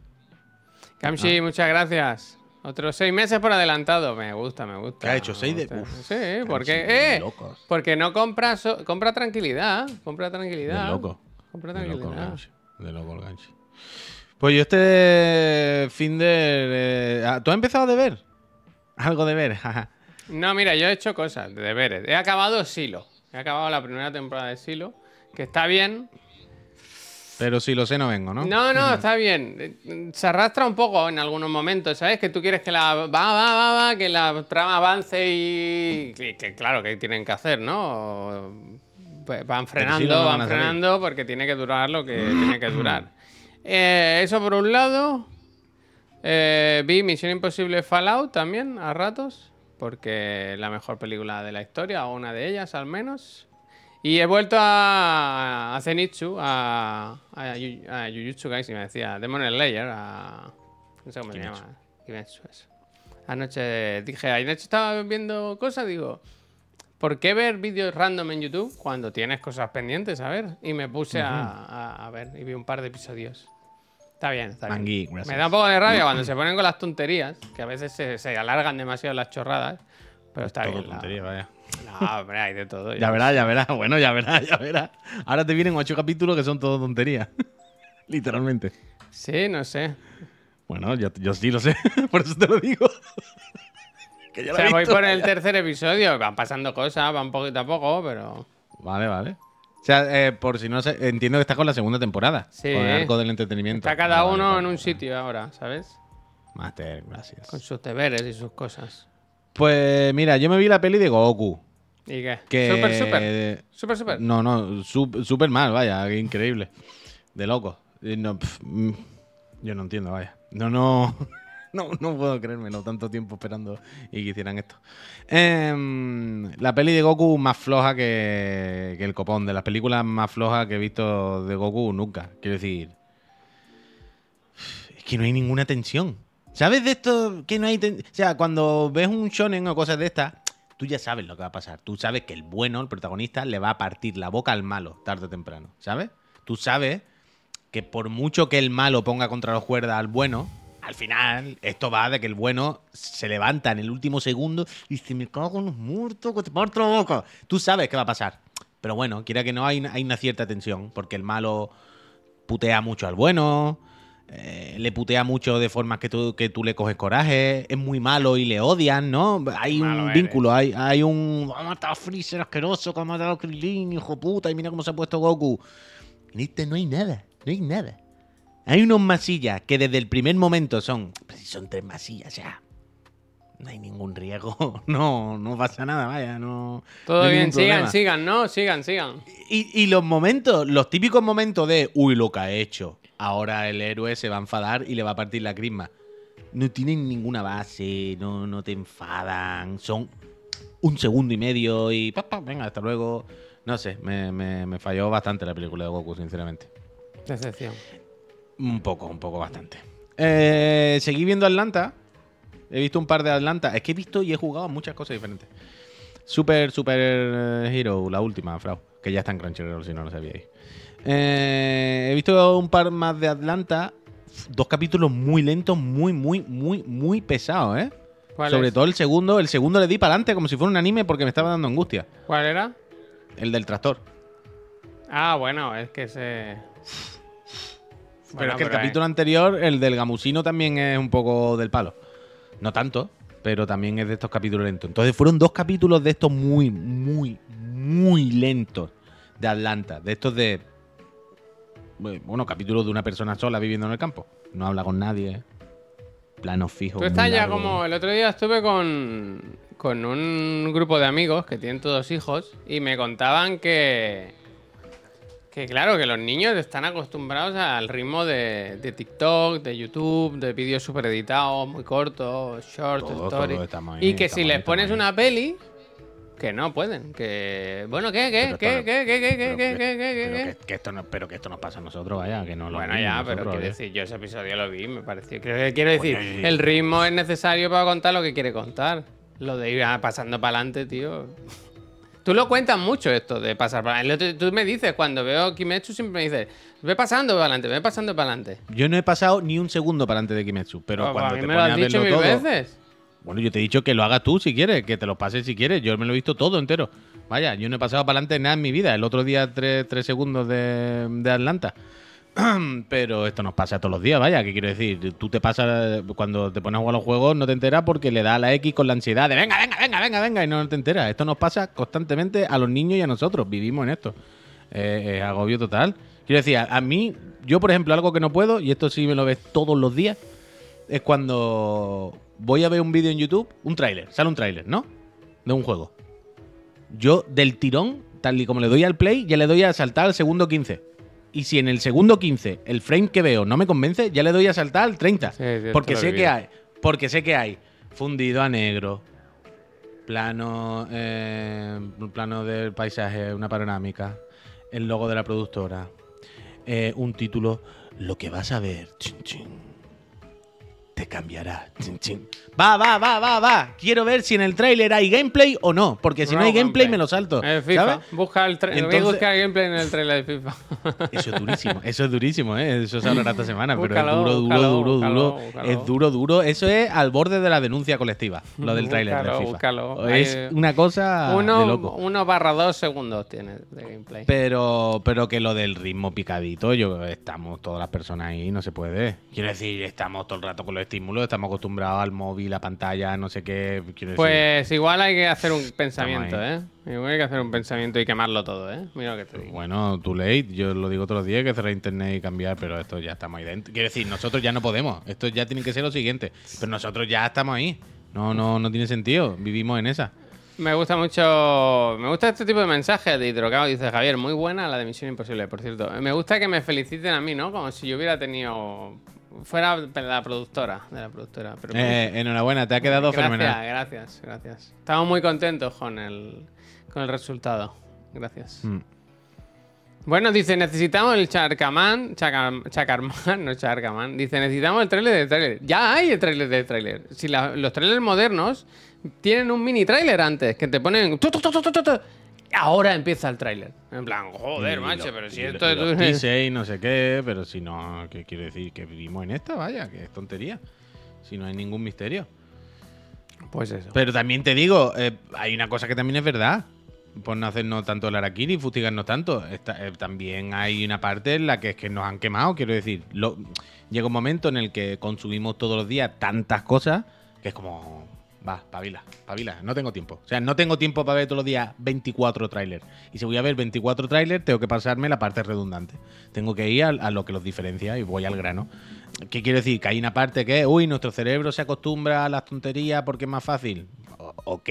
Kamshi, muchas gracias. Otros seis meses por adelantado. Me gusta, me gusta. ¿Qué ha hecho? ¿Seis de-. Uf, sí, porque. ¡Eh! locos. Porque no compra. so- compra tranquilidad. Compra tranquilidad. De loco. Compra De loco el tranquilidad. De loco el ganchi. Pues yo este fin de... eh, ah, ¿Tú has empezado de ver? Algo de ver. No, mira, yo he hecho cosas, de deberes. He acabado Silo. He acabado la primera temporada de Silo. Que está bien. Pero si lo sé no vengo, ¿no? No, no, está bien. Se arrastra un poco en algunos momentos, ¿sabes? Que tú quieres que la va, va, va, va, que la trama avance y que, que claro que tienen que hacer, ¿no? Pues van frenando, no van frenando porque tiene que durar lo que tiene que durar. Eh, eso por un lado. Eh, vi Misión Imposible Fallout también a ratos, porque es la mejor película de la historia, o una de ellas al menos. Y he vuelto a, a Zenitsu, a, a, a Jujutsu Kaisen, me decía, Demon Slayer, a... No sé cómo se llama. Kimetsu, eso. Anoche dije, anoche estaba viendo cosas, digo, ¿por qué ver vídeos random en YouTube cuando tienes cosas pendientes? A ver, y me puse a, a- a ver y vi un par de episodios. Está bien, está bien. Mangui. Me da un poco de rabia cuando se ponen con las tonterías, que a veces se, se alargan demasiado las chorradas, pero está Todo bien. la- tontería, vaya. No, hombre, hay de todo. Ya verás, ya verás. Bueno, ya verás, ya verás. Ahora te vienen ocho capítulos que son todo tonterías. Literalmente. Sí, no sé. Bueno, yo, yo sí lo sé. Por eso te lo digo. que yo O sea, voy visto, por el tercer episodio, van pasando cosas, van poquito a poco, pero... Vale, vale. O sea, eh, por si no sé, entiendo que estás con la segunda temporada. Sí. Con el arco del entretenimiento. Está cada uno vale, en un sitio ahora, ¿sabes? Master, gracias. Con sus deberes y sus cosas. Pues mira, yo me vi la peli de Goku. ¿Y qué? Que... Super, super. Super, super. No, no, súper mal, vaya, qué increíble. De loco. No, mm, yo no entiendo, vaya. No, no, no, no puedo creérmelo tanto tiempo esperando y que hicieran esto. Em, la peli de Goku más floja que, que el copón. De las películas más flojas que he visto de Goku nunca. Quiero decir, es que no hay ninguna tensión. ¿Sabes de esto que no hay tensión? O sea, cuando ves un shonen o cosas de estas, tú ya sabes lo que va a pasar. Tú sabes que el bueno, el protagonista, le va a partir la boca al malo tarde o temprano. ¿Sabes? Tú sabes que por mucho que el malo ponga contra los cuerdas al bueno, al final esto va de que el bueno se levanta en el último segundo y dice, me cago en los muertos, que te parto la boca. Tú sabes qué va a pasar. Pero bueno, quiera que no, hay una cierta tensión, porque el malo putea mucho al bueno, eh, le putea mucho de formas que tú, que tú le coges coraje, es muy malo y le odian, ¿no? Hay Malo un eres. vínculo, hay, hay un... Ha matado a Freezer asqueroso, que ha matado a Krillin, hijo puta, y mira cómo se ha puesto Goku. En este no hay nada, no hay nada. Hay unos masillas que desde el primer momento son... Si son tres masillas ya. No hay ningún riesgo, no, no pasa nada, vaya, no... Todo no bien, sigan, sigan, ¿no? Sigan, sigan. Y, y los momentos, los típicos momentos de, uy, lo que ha hecho. Ahora el héroe se va a enfadar y le va a partir la crisma. No tienen ninguna base, no, no te enfadan. Son un segundo y medio y, pa, pa, venga, hasta luego. No sé, me, me- me falló bastante la película de Goku, sinceramente. Decepción. Un poco, un poco bastante. Eh, seguí viendo Atlanta. He visto un par de Atlanta. Es que he visto y he jugado muchas cosas diferentes. Super, Super Hero, la última, Frau. Que ya está en Crunchyroll, si no lo sabíais. Eh, he visto un par más de Atlanta. Dos capítulos muy lentos, muy, muy, muy, muy pesados, ¿eh? ¿Cuál Sobre es? todo el segundo. El segundo le di para adelante como si fuera un anime porque me estaba dando angustia. ¿Cuál era? El del tractor. Ah, bueno, es que se... Pero Bueno, es que el eh, capítulo anterior, el del gamusino, también es un poco del palo. No tanto, pero también es de estos capítulos lentos. Entonces fueron dos capítulos de estos muy, muy, muy lentos de Atlanta. De estos de. Bueno, capítulos de una persona sola viviendo en el campo. No habla con nadie. Plano fijo. Tú estás ya como. El otro día estuve con, con un grupo de amigos que tienen todos hijos y me contaban que. Que claro, que los niños están acostumbrados al ritmo de, de TikTok, de YouTube, de vídeos super editados, muy cortos, shorts, stories. y que si les pones ahí. una peli, que no pueden. Que. Bueno, ¿qué? ¿Qué? ¿Qué? ¿Qué? ¿Qué? ¿Qué? ¿Qué? ¿Qué? ¿Qué? ¿Qué? pero ¿Qué? esto no, pero que esto nos pasa a nosotros, vaya, que no lo Bueno, ya, pero quiero decir, yo ese episodio lo vi, me pareció. Creo- Quiero decir, el ritmo es necesario para contar lo que quiere contar. Lo de ir ah, pasando para adelante, tío. Tú lo cuentas mucho esto de pasar para adelante. Tú me dices, cuando veo Kimetsu, siempre me dices, ve pasando para adelante, ve pasando para adelante. Yo no he pasado ni un segundo para antes de Kimetsu, pero Pues, cuando a mí te me lo has dicho mil todo, veces. Bueno, yo te he dicho que lo hagas tú si quieres, que te lo pases si quieres. Yo me lo he visto todo entero. Vaya, yo no he pasado para adelante nada en mi vida. El otro día tres, tres segundos de, Atlanta. Pero esto nos pasa todos los días, vaya. ¿Qué quiero decir? Tú te pasas, cuando te pones a jugar los juegos, no te enteras porque le da a la X con la ansiedad de venga, venga, venga, venga, venga, y no te enteras. Esto nos pasa constantemente a los niños y a nosotros. Vivimos en esto. Eh, agobio total. Quiero decir, a mí, yo por ejemplo, algo que no puedo, y esto sí me lo ves todos los días, es cuando voy a ver un vídeo en YouTube, un tráiler, sale un tráiler, ¿no? De un juego. Yo del tirón, tal y como le doy al play, ya le doy a saltar al segundo 15. Y si en el segundo 15 el frame que veo no me convence, ya le doy a saltar al 30. Sí, sí, esto porque sé que hay, porque sé que hay fundido a negro, plano, eh, plano del paisaje, una panorámica, el logo de la productora, eh, un título, lo que vas a ver, chin, chin, te cambiará. Chin, chin. Va, va, va, va, va. Quiero ver si en el tráiler hay gameplay o no, porque si no, No hay gameplay gameplay. me lo salto. El FIFA. ¿sabes? Busca el Entonces- buscar gameplay en el trailer de FIFA. Eso es durísimo, eso es durísimo, ¿eh? Eso se hablará esta semana, pero es duro, duro, búscalo, duro, búscalo, duro. Es duro, duro. Eso es al borde de la denuncia colectiva, lo del tráiler de FIFA. Es Hay- una cosa de uno, loco. uno barra dos segundos tiene de gameplay. Pero, pero que lo del ritmo picadito, yo estamos todas las personas ahí, no se puede. Quiero decir, estamos todo el rato con los estímulos, estamos acostumbrados al móvil, la pantalla, no sé qué. Decir, Pues igual hay que hacer un pensamiento. ¿eh? Igual hay que hacer un pensamiento y quemarlo todo, ¿eh? Mira lo que te digo. Bueno, too late, yo lo digo todos los días que cerrar internet y cambiar, pero esto ya estamos ahí dentro. Quiero decir, nosotros ya no podemos, esto ya tiene que ser lo siguiente, pero nosotros ya estamos ahí. No, no, no tiene sentido, vivimos en esa. Me gusta mucho. Me gusta este tipo de mensajes de Hidrocao. Dice Javier, muy buena la de Misión Imposible, por cierto. Me gusta que me feliciten a mí, ¿no? Como si yo hubiera tenido. Fuera la productora, de la productora. Pero Eh, enhorabuena, te ha quedado gracias, fenomenal. gracias, gracias. Estamos muy contentos con el, con el resultado. Gracias. Mm. Bueno, dice, necesitamos el Charcaman, Chacar- Chacarman, no Charcaman. Dice, necesitamos el trailer del trailer. Ya hay el trailer del trailer. Si la- los trailers modernos tienen un mini trailer antes, que te ponen... Ahora empieza el trailer. En plan, joder, Y macho, lo- pero si esto lo- es... y no sé qué, pero si no, ¿qué quiero decir? Que vivimos en esta, vaya, que es tontería. Si no hay ningún misterio. Pues eso. Pero también te digo, eh, hay una cosa que también es verdad. Por no hacernos tanto el araquiri y fustigarnos tanto. Esta- eh, también hay una parte en la que es que nos han quemado. Quiero decir, lo- llega un momento en el que consumimos todos los días tantas cosas que es como. Va, pavila, pavila, no tengo tiempo. O sea, no tengo tiempo para ver todos los días 24 trailers. Y si voy a ver 24 trailers, tengo que pasarme la parte redundante. Tengo que ir a, a lo que los diferencia y voy al grano. ¿Qué quiero decir? Que hay una parte que, uy, nuestro cerebro se acostumbra a las tonterías porque es más fácil. O- ok.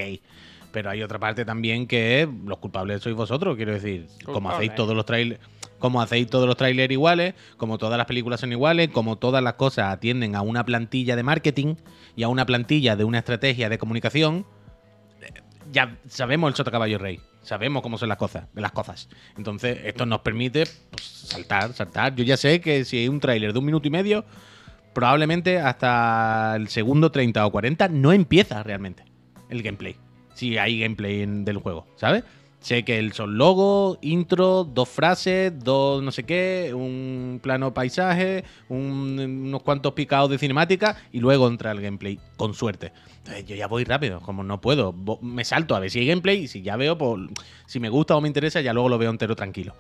Pero hay otra parte también que los culpables sois vosotros, quiero decir. Como hacéis todos los trailers. Como hacéis todos los trailers iguales, como todas las películas son iguales, como todas las cosas atienden a una plantilla de marketing y a una plantilla de una estrategia de comunicación, eh, ya sabemos el sota caballo rey. Sabemos cómo son las cosas, las cosas. Entonces, esto nos permite pues, saltar, saltar. Yo ya sé que si hay un tráiler de un minuto y medio, probablemente hasta el segundo 30 o 40 no empieza realmente el gameplay. Si hay gameplay en- del juego, ¿sabes? Sé que el son logo, intro, dos frases, dos no sé qué, un plano paisaje, un- unos cuantos picados de cinemática y luego entra el gameplay, con suerte. Entonces yo ya voy rápido, como no puedo, me salto a ver si hay gameplay y si ya veo, pues, si me gusta o me interesa, ya luego lo veo entero tranquilo.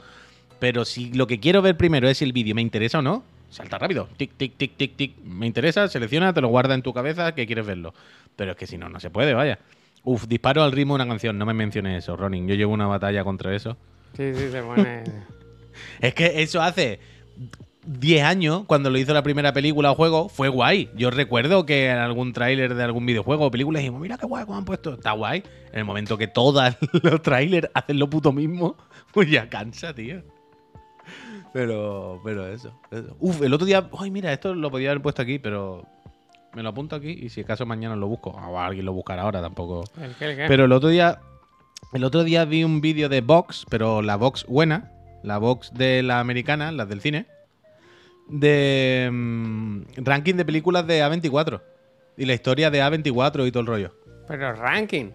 Pero si lo que quiero ver primero es si el vídeo me interesa o no, salta rápido. Tic, tic, tic, tic, tic. Me interesa, selecciona, te lo guarda en tu cabeza que quieres verlo. Pero es que si no, no se puede, vaya. Uf, disparo al ritmo de una canción. No me menciones eso, Ronin. Yo llevo una batalla contra eso. Sí, sí, se pone... Es que eso hace 10 años, cuando lo hizo la primera película o juego, fue guay. Yo recuerdo que en algún tráiler de algún videojuego o película dijimos, mira qué guay cómo han puesto. Está guay. En el momento que todos los trailers hacen lo puto mismo, pues ya cansa, tío. Pero, pero eso, eso. Uf, el otro día. Ay, mira, esto lo podía haber puesto aquí, pero me lo apunto aquí y si acaso mañana lo busco. O alguien lo buscará ahora, tampoco. ¿El qué, el qué? Pero el otro día. El otro día vi un vídeo de Vox, pero la Vox buena, la Vox de la americana, las del cine, de mm, ranking de películas de A24 y la historia de A24 y todo el rollo. Pero ranking.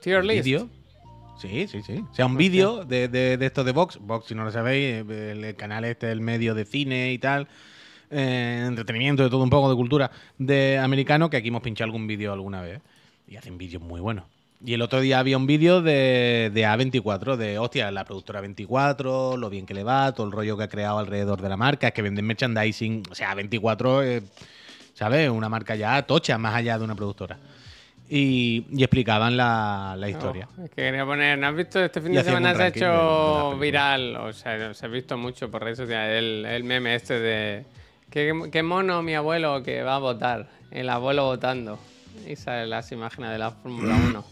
Tier list. ¿Vídeo? Sí, sí, sí. O sea, un vídeo de, de, de esto de Vox. Vox, si no lo sabéis, el, el canal este, el medio de cine y tal. Eh, entretenimiento, de todo un poco de cultura de americano, que aquí hemos pinchado algún vídeo alguna vez. Y hacen vídeos muy buenos. Y el otro día había un vídeo de, de A24, de hostia, la productora 24, lo bien que le va, todo el rollo que ha creado alrededor de la marca, es que venden merchandising. O sea, A24, eh, ¿sabes? Una marca ya tocha, más allá de una productora. Y, y explicaban la, la historia. No, es que quería poner, ¿no has visto este fin de semana se ha de- de hecho viral? O sea, se ha visto mucho por redes sociales el, el meme este de ¿qué, qué mono mi abuelo que va a votar, el abuelo votando. Y salen las imágenes de la Fórmula 1.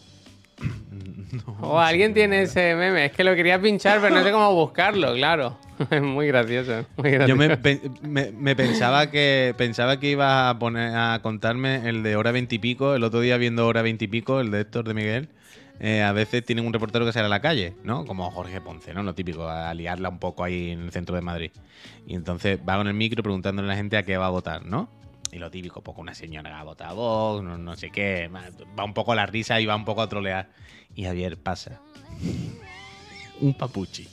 o alguien tiene ese meme, es que lo quería pinchar, pero no sé cómo buscarlo, claro. Es muy gracioso, muy gracioso. Yo me, me- me pensaba que pensaba que ibas a poner a contarme el de hora veintipico. El otro día viendo hora veintipico, el de Héctor de Miguel. Eh, a veces tienen un reportero que sale a la calle, ¿no? Como Jorge Ponce, ¿no? Lo típico, a liarla un poco ahí en el centro de Madrid. Y entonces va con el micro preguntándole a la gente a qué va a votar, ¿no? Y lo típico, poco una señora va a votar a Vox, no, no sé qué. Va un poco a la risa y va un poco a trolear. Y Javier pasa. un papuchi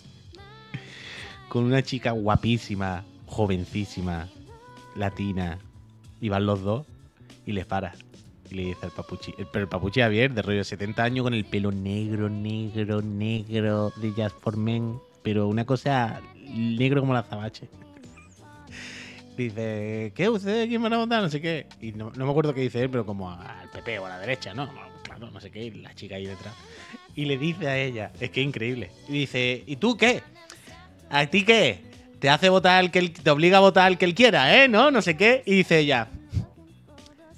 con una chica guapísima, jovencísima, latina, y van los dos y les para. Y le dice al papuchi, el, pero el papuchi Javier, de rollo de 70 años, con el pelo negro, negro, negro, de Jazz for Men, pero una cosa negro como la zabache. Dice, ¿qué? ¿Usted quién van a votar? No sé qué. Y no, no me acuerdo qué dice él, pero como al PP o a la derecha, ¿no? Claro, no sé qué, y la chica ahí detrás. Y le dice a ella, es que increíble. Y dice, ¿y tú qué? ¿A ti qué? Te hace votar el que él, te obliga a votar el que él quiera, ¿eh? ¿No? No sé qué. Y dice ella,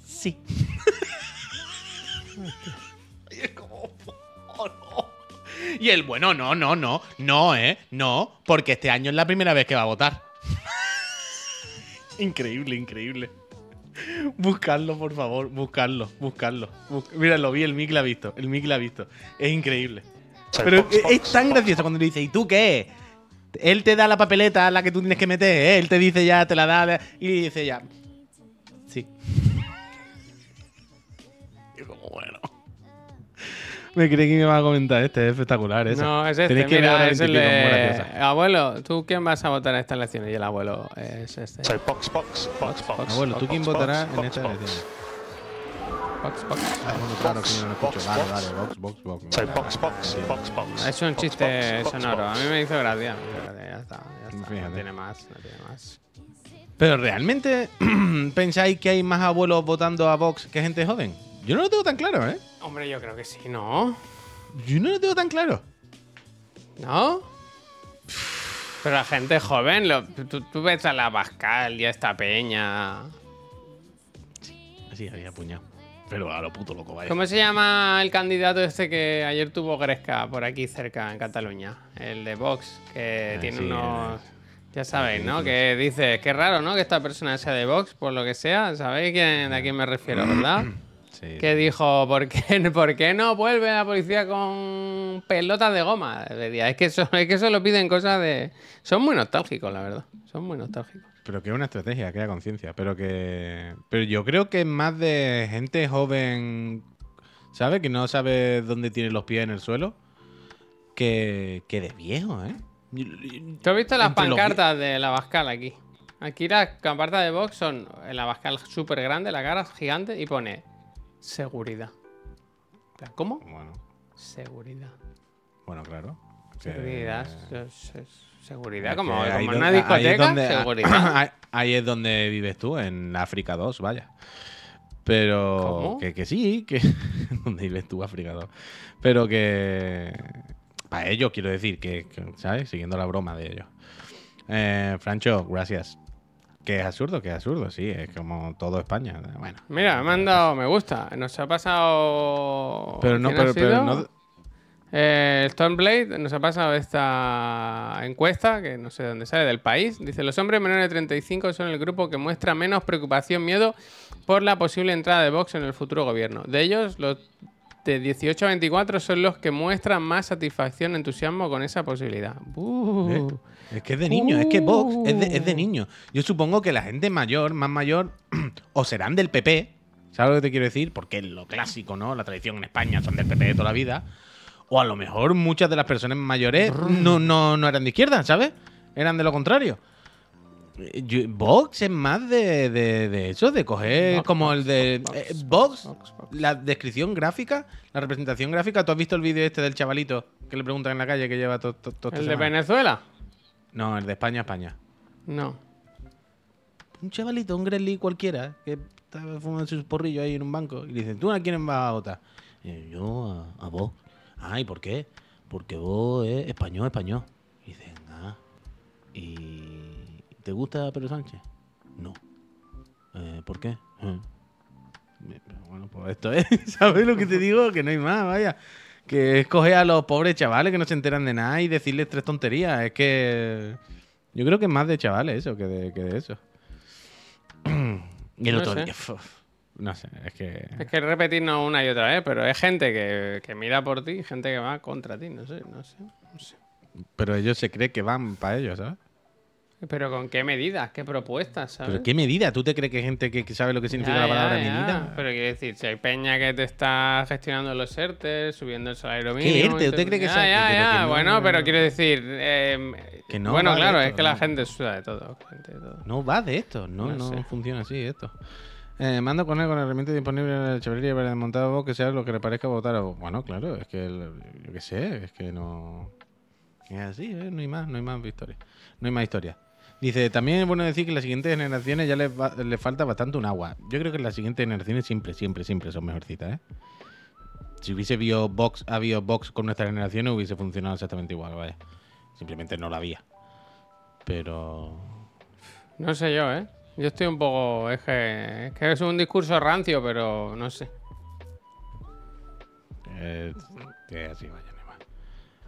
sí. Y él, bueno, no, no, no, no, ¿eh? No, porque este año es la primera vez que va a votar. increíble, increíble. Buscarlo, por favor, buscarlo, buscarlo. Bus- Mira, lo vi, el Mick lo ha visto, el Mick lo ha visto. Es increíble. Pero es, es tan gracioso cuando le dice, ¿y tú qué? Él te da la papeleta a la que tú tienes que meter, ¿eh? él te dice ya, te la da, y dice ya, sí. Y como, bueno. Me creí que me iba a comentar este, es espectacular esa. No, es este, Tenéis que ver mira, es el de... Abuelo, ¿tú quién vas a votar en estas elecciones? Y el abuelo es este. So box, box, box, box. Abuelo, ¿tú quién votarás en box, esta box. elección? Box, box. Ah, bueno, claro, que no lo escucho. Box, Vale, box. vale, box, box, box. Box, box, box, box. Es un chiste sonoro. A mí me hizo gracia. Ya está, ya está. No tiene más, no tiene más. Pero realmente pensáis que hay más abuelos votando a Vox que gente joven? Yo no lo tengo tan claro, ¿eh? Hombre, yo creo que sí, ¿no? Yo no lo tengo tan claro. ¿No? Pero la gente joven, lo- tú, tú ves a la Pascal y a esta peña. Sí, había puñado. Pero a lo puto loco, vaya. ¿Cómo se llama el candidato este que ayer tuvo Gresca por aquí cerca en Cataluña? El de Vox, que Ah, tiene sí, unos. Ya sabéis, ¿no? Que dice, qué raro, ¿no? Que esta persona sea de Vox, por lo que sea. ¿Sabéis quién, a quién me refiero, verdad? Sí. que dijo, ¿por qué, ¿por qué no vuelve la policía con pelotas de goma? Es que eso, es que eso lo piden cosas de... Son muy nostálgicos, la verdad. Son muy nostálgicos. Pero que es una estrategia, que haya conciencia. Pero que. Pero yo creo que es más de gente joven, ¿sabe? Que no sabe dónde tiene los pies en el suelo. Que, que de viejo, ¿eh? ¿Tú has visto las Entre los pancartas de la Bascal aquí? Aquí las pancartas de Vox son en la Bascal súper grande, la cara gigante, y pone seguridad. ¿Cómo? Bueno, Seguridad. bueno, claro. Seguridad. seguridad, como, como ahí en una ahí es discoteca. donde- seguridad. ahí- ahí es donde vives tú, en África 2, vaya. Pero ¿Cómo? que, que sí, que donde vives tú, África 2. Pero que para ellos quiero decir que, que, ¿sabes? Siguiendo la broma de ellos. Eh, Francho, gracias. Que es absurdo, que es absurdo, sí, es como todo España. Bueno. Mira, me han dado me gusta. Nos ha pasado. Pero no, ¿quién ha pero, no. Eh, Stormblade nos ha pasado esta encuesta, que no sé de dónde sale, del país. Dice, los hombres menores de 35 son el grupo que muestra menos preocupación, miedo por la posible entrada de Vox en el futuro gobierno. De ellos, los de 18 a 24 son los que muestran más satisfacción, entusiasmo con esa posibilidad. Uh. ¿Eh? Es que es de niño, es que Vox es de, es de niño. Yo supongo que la gente mayor, más mayor, o serán del PP, ¿sabes lo que te quiero decir? Porque es lo clásico, ¿no? La tradición en España son del PP de toda la vida. O a lo mejor muchas de las personas mayores no, no, no eran de izquierda, ¿sabes? Eran de lo contrario. Yo- Vox es más de, de- de eso, de coger Vox, como Vox, el de Vox, eh, Vox, la descripción gráfica, la representación gráfica. ¿Tú has visto el vídeo este del chavalito que le preguntan en la calle que lleva todo todo- ¿El de Venezuela? No, el de España, España. No. Un chavalito, un Gremlin cualquiera, que estaba fumando sus porrillos ahí en un banco. Y le dicen, ¿tú a quién vas a votar? Yo a, a vos. Ah, ¿y por qué? Porque vos es español, español. Y dicen, ah. ¿Y te gusta Pedro Sánchez? No. "Eh, ¿Por qué? "Eh". Bueno, pues esto es, ¿sabes lo que te digo? Que no hay más, vaya. Que es coger a los pobres chavales que no se enteran de nada y decirles tres tonterías. Es que yo creo que es más de chavales eso que de, que de eso. Y el No otro sé. día, uf, no sé, es que... Es que repetirnos una y otra vez, pero es gente que, que mira por ti, gente que va contra ti, no sé, no sé, no sé. Pero ellos se creen que van para ellos, ¿sabes? Pero con qué medidas, qué propuestas, ¿sabes? Pero ¿qué medida? ¿Tú te crees que hay gente que, que sabe lo que significa Ya, la palabra ya, ya. medida? Pero quiero decir, si hay peña que te está gestionando los ERTE, subiendo el salario ¿Qué mínimo. ERTE? y ¿Usted cree que sabe? ya, ya, no- Bueno, pero quiero decir. eh, Que no bueno, claro, esto, es que la gente suda de todo. gente de todo. No va de esto, no, No sé. funciona así esto. Eh, mando con él con herramientas disponibles en el Chevrolet para desmontar a vos, que sea lo que le parezca votar a vos. Bueno, claro, es que el- yo qué sé, es que no. Es así, ¿eh? no hay más, no hay más historia. No hay más historia. Dice, también es bueno decir que las siguientes generaciones ya les, va- les falta bastante un agua. Yo creo que las siguientes generaciones siempre, siempre, siempre son mejorcitas, ¿eh? Si hubiese habido box, habido box con nuestra generación hubiese funcionado exactamente igual, vaya. Simplemente no la había. Pero. No sé yo, ¿eh? Yo estoy un poco. Es que, es que es un discurso rancio, pero no sé. Eh, que así vaya, más.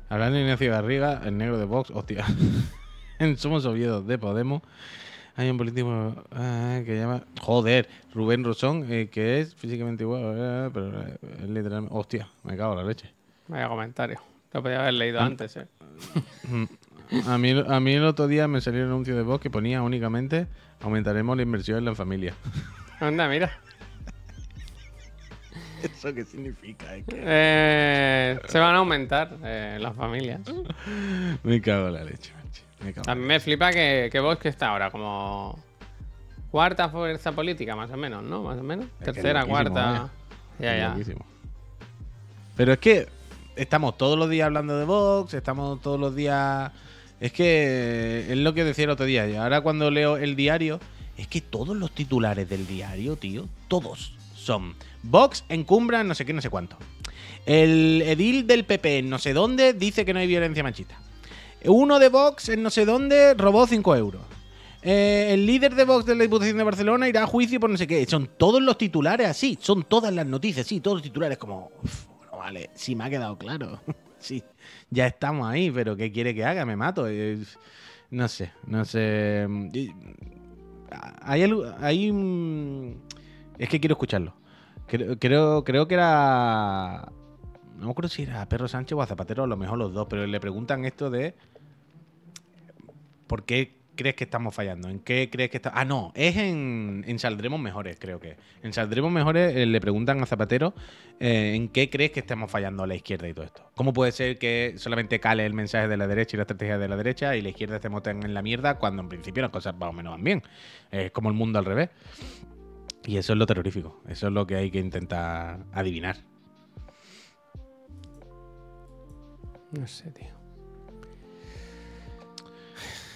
Hablando de Ignacio Garriga, el negro de Vox, hostia. en Somos Oviedo de Podemos hay un político ah, que llama. Joder, Rubén Rosón, eh, que es físicamente igual, eh, pero eh, es literalmente. Hostia, me cago en la leche. Vaya comentario. Lo podía haber leído antes, ¿eh? A mí, a mí el otro día me salió un anuncio de Vox que ponía únicamente aumentaremos la inversión en la familia. Anda, mira. ¿Eso qué significa? Es que Eh, se van a aumentar eh, las familias. me cago en la leche, A mí me flipa que, que Vox que está ahora como cuarta fuerza política, más o menos, ¿no? Más o menos. Es Tercera, cuarta. vaya. Ya, ya. Pero es que estamos todos los días hablando de Vox, estamos todos los días. Es que es lo que decía el otro día. Y ahora cuando leo el diario, es que todos los titulares del diario, tío, todos son Vox encumbra no sé qué, no sé cuánto. El edil del PP no sé dónde dice que no hay violencia machista. Uno de Vox en no sé dónde robó 5 euros. Eh, el líder de Vox de la Diputación de Barcelona irá a juicio por no sé qué. Son todos los titulares así, son todas las noticias, sí, todos los titulares como... "Uf, vale, sí me ha quedado claro. sí, ya estamos ahí, pero ¿qué quiere que haga? Me mato. Eh, no sé, no sé. Y- Hay algo... Hay Es que quiero escucharlo. Creo, creo, creo que era... No me acuerdo si era Perro Sánchez o a Zapatero, a lo mejor los dos, pero le preguntan esto de... ¿Por qué crees que estamos fallando? ¿En qué crees que está.? Ah, no, es en, en Saldremos Mejores, creo que. En Saldremos Mejores eh, le preguntan a Zapatero eh, en qué crees que estamos fallando a la izquierda y todo esto. ¿Cómo puede ser que solamente cale el mensaje de la derecha y la estrategia de la derecha y la izquierda moten en la mierda cuando en principio las cosas más o menos van bien? Es como el mundo al revés. Y eso es lo terrorífico. Eso es lo que hay que intentar adivinar. No sé, tío.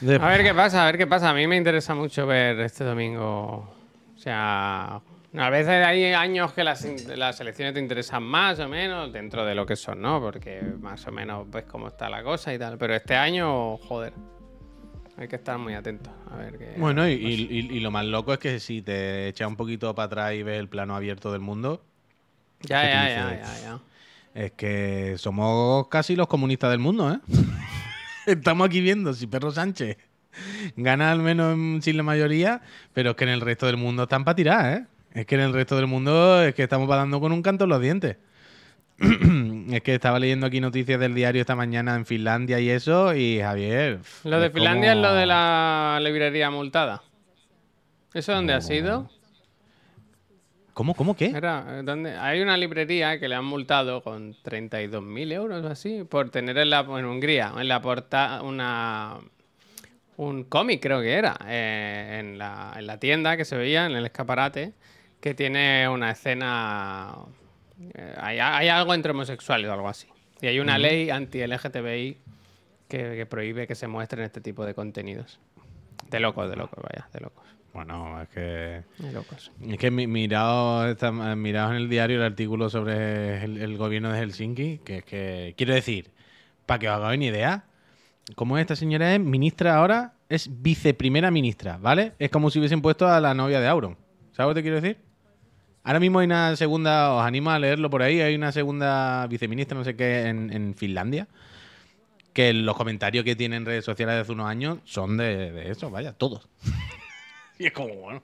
De- A ver qué pasa, a ver qué pasa. A mí me interesa mucho ver este domingo. O sea, a veces hay años que las, las elecciones te interesan más o menos dentro de lo que son, ¿no? Porque más o menos ves cómo está la cosa y tal. Pero este año, joder. Hay que estar muy atentos. A ver qué. Bueno, y, y- y- y lo más loco es que si te echas un poquito para atrás y ves el plano abierto del mundo, Ya, ¿qué te ya, ya, ya, ya. es que somos casi los comunistas del mundo, ¿eh? Estamos aquí viendo si Perro Sánchez gana al menos en- sin la mayoría, pero es que en el resto del mundo están para tirar, ¿eh? Es que en el resto del mundo es que estamos dando con un canto en los dientes. es que estaba leyendo aquí noticias del diario esta mañana en Finlandia y eso, y Javier. Lo de Finlandia es lo de la librería multada. ¿Eso dónde ha sido? ¿Cómo, cómo qué? Era, ¿dónde? Hay una librería que le han multado con 32.000 euros o así por tener en, la, en Hungría, en la portada, una un cómic creo que era, eh, en, la, en la tienda que se veía, en el escaparate, que tiene una escena... eh, hay, hay algo entre homosexuales o algo así. Y hay una ley anti-LGTBI que, que prohíbe que se muestren este tipo de contenidos. De locos, de locos, vaya, de locos. Bueno, es que. Locos. Es que mi- miraos, esta- miraos en el diario el artículo sobre el, el gobierno de Helsinki, que es que, quiero decir, para que os hagáis una idea, como esta señora es ministra ahora, es viceprimera ministra, ¿vale? Es como si hubiesen puesto a la novia de Auron. ¿Sabes lo que te quiero decir? Ahora mismo hay una segunda, os animo a leerlo por ahí, hay una segunda viceministra, no sé qué, en, en Finlandia, que los comentarios que tiene en redes sociales de hace unos años son de, de eso, vaya, todos. y es como, bueno.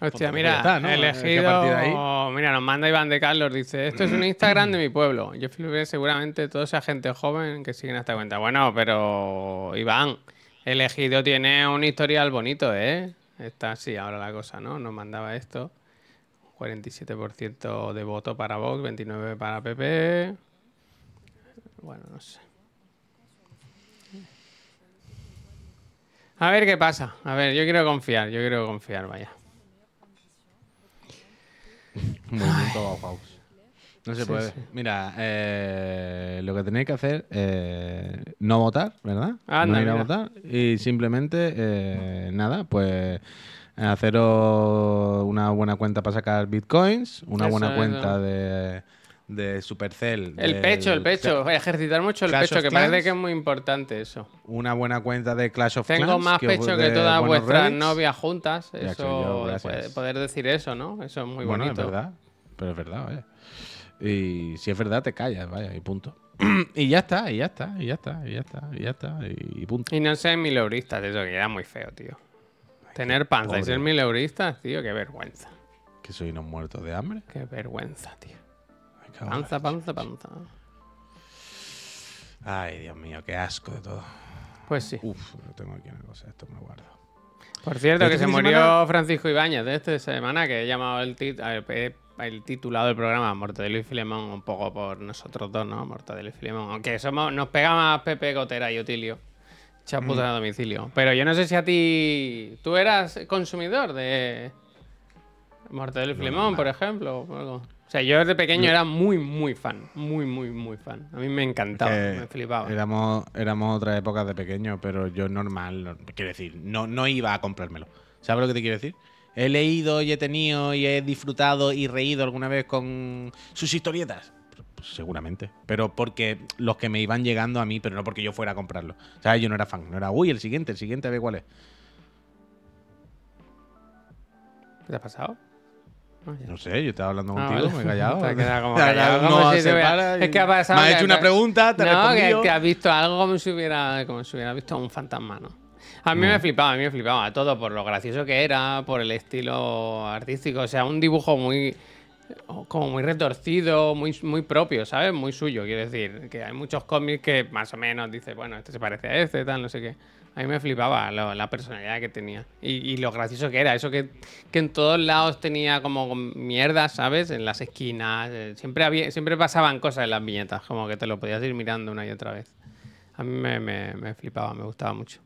Hostia, mira, elegido. ahí- Mira, nos manda Iván de Carlos, dice: Esto es un Instagram de mi pueblo. Yo flipé seguramente toda esa gente joven que siguen esta cuenta. Bueno, pero Iván, elegido tiene un historial bonito, ¿eh? Está así ahora la cosa, ¿no? Nos mandaba esto: 47% de voto para Vox, 29% para PP. Bueno, no sé. A ver qué pasa. A ver, yo quiero confiar, yo quiero confiar, vaya. Movimiento Bauhaus. No se Sí, puede. sí. Mira, eh, lo que tenéis que hacer es no votar, ¿verdad? Anda, no ir a votar. Y simplemente, eh, nada, pues haceros una buena cuenta para sacar bitcoins, una Eso, buena eso. cuenta de, de Supercell. El del- pecho, el pecho. Ejercitar mucho el Clash pecho, que parece que es muy importante eso. Una buena cuenta de Clash of Tengo Clans, más que os pecho que todas vuestras novias juntas. Eso, yo, poder decir eso, ¿no? Eso es muy bueno, bonito. es verdad. Pero es verdad, vaya. Y si es verdad, te callas, vaya, y punto. y ya está, y ya está, y ya está, y ya está, y ya está, y, punto. Y no ser mileuristas, eso que era muy feo, tío. Tener panza y ser mileuristas, tío, qué vergüenza. Que soy unos muertos de hambre. Qué vergüenza, tío. Panza, panza, panza. Ay, Dios mío, qué asco de todo. Pues sí. Uf, lo tengo aquí una cosa, esto me lo guardo. Por cierto, Este que se fin de murió semana- Francisco Ibáñez de esta semana, que he llamado el, tit- el, he- el titulado del programa Mortadelo y Filemón, un poco por nosotros dos, ¿no? Mortadelo y Filemón. Aunque somos, nos pega más Pepe Gotera y Otilio. Chapuza a domicilio. Pero yo no sé si a ti. ¿Tú eras consumidor de Mortadelo y Filemón, por ejemplo? o algo? O sea, yo desde pequeño era muy, muy fan. Muy, muy, muy fan. A mí me encantaba, Que me flipaba. Éramos, éramos otras épocas de pequeño, pero yo normal, no- quiero decir, no, no iba a comprármelo. ¿Sabes lo que te quiero decir? He leído y he tenido y he disfrutado y reído alguna vez con sus historietas. Pues seguramente. Pero porque los que me iban llegando a mí, pero no porque yo fuera a comprarlo. ¿Sabes? Yo no era fan. No era, uy, el siguiente, el siguiente, a ver cuál es. ¿Qué te ha pasado? Ah. No sé, yo estaba hablando Ah, contigo, vale. me he callado. Te has quedado como callado, como si se para Es que ha pasado Me has hecho una pregunta, te no, que, que has visto algo como si hubiera, como si hubiera visto un fantasma, ¿no? A mí me flipaba, a mí me flipaba todo por lo gracioso que era, por el estilo artístico, o sea, un dibujo muy como muy retorcido, muy, muy propio, ¿sabes? Muy suyo, quiero decir, que hay muchos cómics que más o menos dices, bueno, este se parece a este, tal, no sé qué. A mí me flipaba lo- la personalidad que tenía y, lo gracioso que era, eso que, que en todos lados tenía como mierda, ¿sabes? En las esquinas, eh, siempre, había, siempre pasaban cosas en las viñetas, como que te lo podías ir mirando una y otra vez. A mí me, me- me flipaba, me gustaba mucho.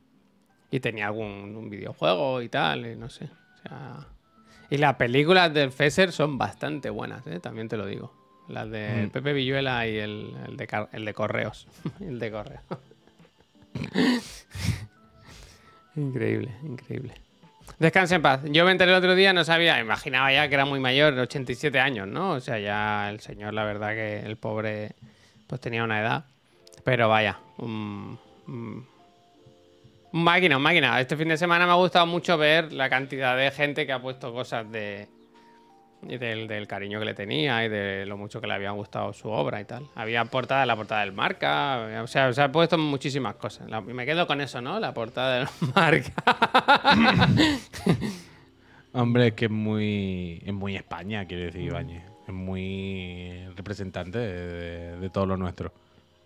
Y tenía algún un videojuego y tal, y no sé. O sea, y las películas del Fesser son bastante buenas, ¿eh? también te lo digo. Las de Mm. Pepe Villuela y el, el de, el de Correos. el de Correos. increíble, increíble. Descansa en paz. Yo me enteré el otro día, no sabía, imaginaba ya que era muy mayor, 87 años, ¿no? O sea, ya el señor, la verdad que el pobre, pues tenía una edad. Pero vaya, Un máquina, máquina. Este fin de semana me ha gustado mucho ver la cantidad de gente que ha puesto cosas de. y del, cariño que le tenía y de lo mucho que le había gustado su obra y tal. Había portada, la portada del marca. O sea, se ha puesto muchísimas cosas. Me quedo con eso, ¿no? La portada del marca. Hombre, es que es muy, es muy España, quiere decir Ibáñez. Es muy representante de, de- de todo lo nuestro.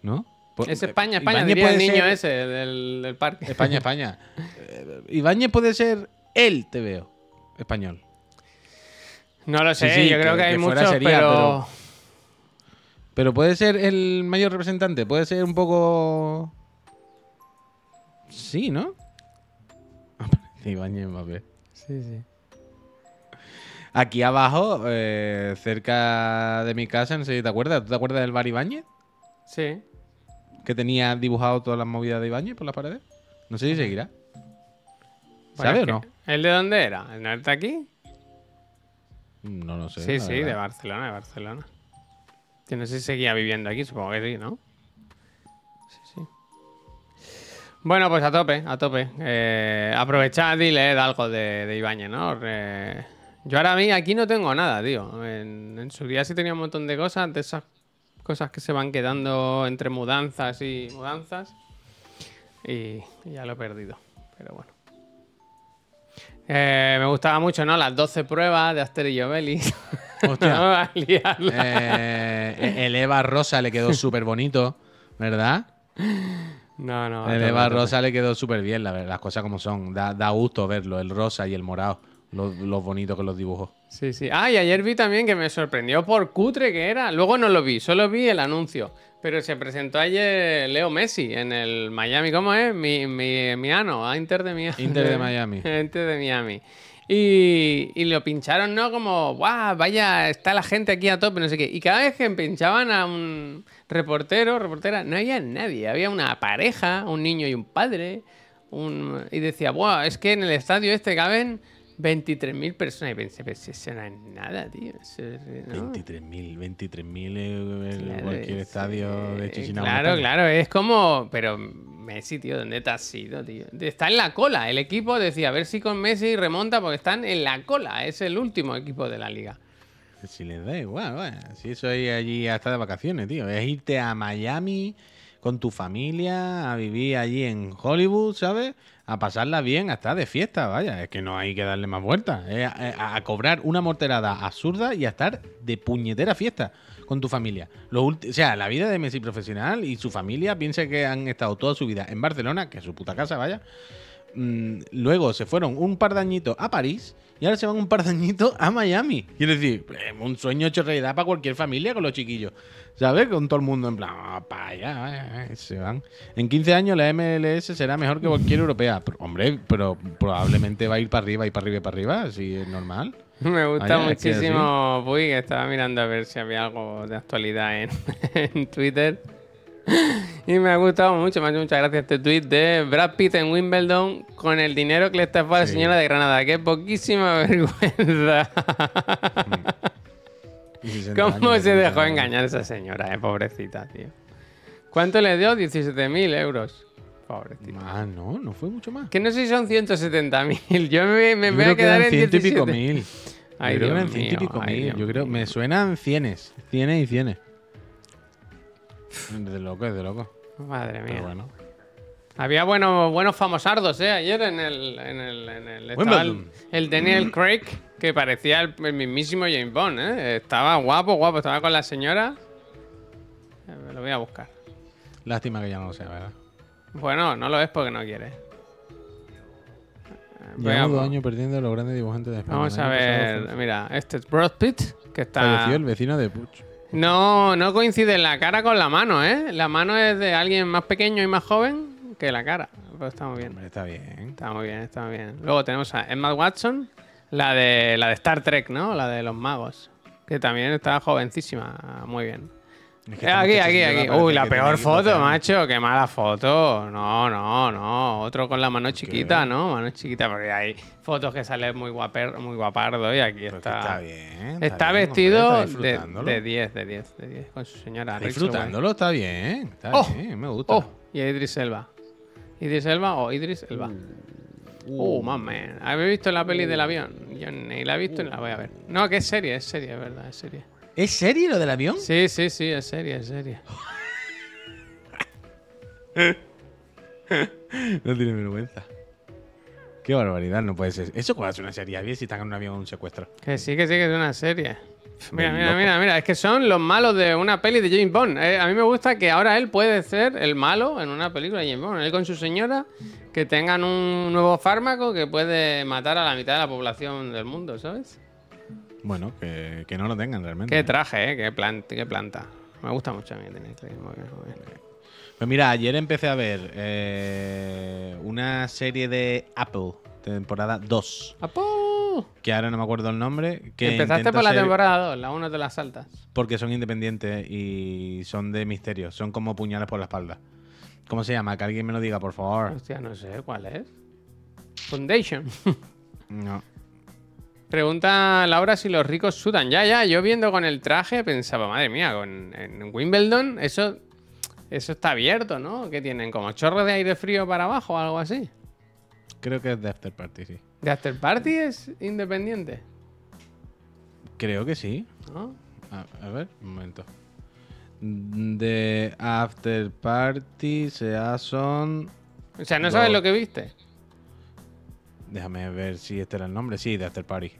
¿No? Pues, es eh, España, España, diría el niño ser- ese del, del parque. España, España. Ibáñez puede ser el TVO español. No lo sé, Sí, sí, yo creo que- hay que muchos, sería, pero... pero- Pero puede ser el mayor representante. Puede ser un poco. Sí, ¿no? Ibáñez Mbappé. Sí, sí. Aquí abajo, eh, cerca de mi casa, no sé si te acuerdas. ¿Tú te acuerdas del bar Ibáñez? Sí. Que tenía dibujado todas las movidas de Ibáñez por las paredes. No sé si seguirá. ¿Sabe o que- no? ¿El de dónde era? ¿El no está aquí? No lo sé. Sí, sí, de. Barcelona, de Barcelona. Yo no sé si seguía viviendo aquí, supongo que sí, ¿no? Sí, sí. Bueno, pues a tope, a tope. Eh, aprovechad y leed algo de, de Ibáñez, ¿no? Eh, yo ahora a mí aquí no tengo nada, tío. En, en su día sí tenía un montón de cosas, de esas cosas que se van quedando entre mudanzas y mudanzas. Y, ya lo he perdido, pero bueno. Eh, me gustaba mucho, ¿no? Las 12 pruebas de Aster y Obelix. Hostia. Eh, el Eva Rosa le quedó súper bonito, ¿verdad? No, no. El Eva. Rosa le quedó súper bien, la verdad, las cosas como son. Da, da gusto verlo, el rosa y el morado. Lo, lo bonito que los dibujó. Sí, sí. Ah, y ayer vi también que me sorprendió por cutre que era. Luego no lo vi, solo vi el anuncio. Pero se presentó ayer Leo Messi en el Miami. ¿Cómo es? Mi, mi, Miano, ah, Inter de Miami. Inter de Miami. Inter de Miami. Y, y lo pincharon, ¿no? Como, guau, vaya, está la gente aquí a tope, no sé qué. Y cada vez que pinchaban a un reportero, reportera, no había nadie. Había una pareja, un niño y un padre. Un... Y decía, guau, es que en el estadio este caben 23.000 personas. Y pensé, pero si eso no es nada, tío. ¿no? 23.000, 23.000 en Claro, cualquier es, estadio de eh, Chisinau. Claro, claro, es como. Pero Messi, tío, ¿dónde te has ido, tío? Está en la cola. El equipo decía, a ver si con Messi remonta porque están en la cola. Es el último equipo de la liga. Si les da igual, bueno, si eso es allí hasta de vacaciones, tío. Es irte a Miami con tu familia, a vivir allí en Hollywood, ¿sabes? A pasarla bien, hasta de fiesta, vaya. Es que no hay que darle más vueltas. A, cobrar una morterada absurda y a estar de puñetera fiesta con tu familia. Lo o sea, la vida de Messi profesional y su familia, piensa que han estado toda su vida en Barcelona, que es su puta casa, vaya. Mm, luego se fueron un par de añitos a París y ahora se van un par de añitos a Miami. Quiero decir, eh, un sueño hecho realidad para cualquier familia con los chiquillos. ¿Sabes? Con todo el mundo en plan, "Ah, para allá, eh, se van. En 15 años la MLS será mejor que cualquier europea. Pero, hombre, pero probablemente va a ir para arriba y para arriba y para arriba, si es normal. Me gusta que muchísimo que estaba mirando a ver si había algo de actualidad en, en Twitter. Y me ha gustado mucho, me ha hecho muchas gracias este tweet de Brad Pitt en Wimbledon con el dinero que le estafó a la Sí. señora de Granada. ¡Qué poquísima vergüenza! Y 60 ¿Cómo se de dejó engañar esa señora, eh? Pobrecita, tío. ¿Cuánto le dio? 17.000 euros. Pobrecita. Ah, no, no fue mucho más. Que no sé si son 170.000. Yo me, me Yo voy a que quedar en ciento y 17. pico mil. Ay, yo creo que Dios eran ciento y pico mil. Yo creo, me suenan cienes. Cienes y cienes. De loco, es de loco. Madre mía. Pero bueno. Había buenos, buenos famosardos, ¿eh? Ayer en el. En el, en el estaba el, Daniel Craig, que parecía el, el mismísimo James Bond, ¿eh? Estaba guapo, guapo. Estaba con la señora. Eh, lo voy a buscar. Lástima que ya no lo sea, ¿verdad? Bueno, no lo es porque no quiere. Llevamos dos años perdiendo los grandes dibujantes de España. Vamos a ver. Mira, este es Brad Pitt, que está. Falleció el vecino de Puch. No, no coincide la cara con la mano, ¿eh? La mano es de alguien más pequeño y más joven que la cara. Pues está muy bien. Hombre, está bien. Está muy bien, está muy bien. Luego tenemos a Emma Watson, la de, la de Star Trek, ¿no? La de los magos. Que también está jovencísima. Muy bien. Aquí, muchacha aquí, aquí. parece Uy, la peor 12 foto, macho. Qué mala foto. No, no, no. Otro con la mano chiquita, ¿no? Mano chiquita, porque hay fotos que salen muy, guaper, muy guapardo y aquí Pero es que está. está bien. Está vestido de- disfrutándolo. de 10, de 10, de 10. Con su señora. Disfrutándolo, está bien. Está Oh, bien, me gusta. Oh, y Idris Elba. ¿Idris Elba o Idris Elba? Uh, man, man. ¿Habéis visto la peli del avión? Yo ni la he visto ni la voy a ver. No, que es serie, es serie, es verdad, es serie. ¿Es serie lo del avión? Sí, sí, sí, es serie, es serie. No tiene vergüenza. Qué barbaridad, no puede ser. ¿Eso cuál es una serie? Bien si están en un avión un secuestro. Que sí, que sí, que es una serie. Mira, mira, mira, mira, es que son los malos de una peli de James Bond. Eh, a mí me gusta que ahora él puede ser el malo en una película de James Bond. Él con su señora, que tengan un nuevo fármaco que puede matar a la mitad de la población del mundo, ¿sabes? Bueno, que, que no lo tengan realmente. Qué traje, ¿eh? Qué, plan- qué planta. Me gusta mucho a mí muy bien. Pues mira, ayer empecé a ver eh, una serie de Apple, temporada 2, ¡Apu! que ahora no me acuerdo el nombre. Que Empezaste por la ser- temporada 2, la 1 te las saltas. Porque son independientes y son de misterio, son como puñales por la espalda. ¿Cómo se llama? Que alguien me lo diga, por favor. Hostia, no sé cuál es. Foundation. No. Pregunta Laura si los ricos sudan. Ya, ya, yo viendo con el traje pensaba, madre mía, con, en Wimbledon eso, eso está abierto, ¿no? ¿Qué tienen? ¿Como chorros de aire frío para abajo o algo así? Creo que es de After Party, sí. ¿De After Party es independiente? Creo que sí. ¿No? A, a ver, un momento. De After Party se son. O sea, ¿no sabes lo que viste? Déjame ver si este era el nombre. Sí, de After Party.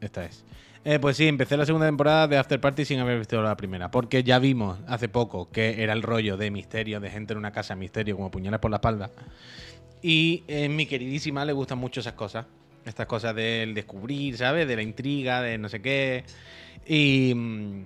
Esta es. Eh, pues sí, empecé la segunda temporada de After Party sin haber visto la primera. Porque ya vimos hace poco que era el rollo de misterio, de gente en una casa misterio, como puñales por la espalda. Y eh, mi queridísima le gustan mucho esas cosas. Estas cosas del descubrir, ¿sabes? De la intriga, de no sé qué. Y mm,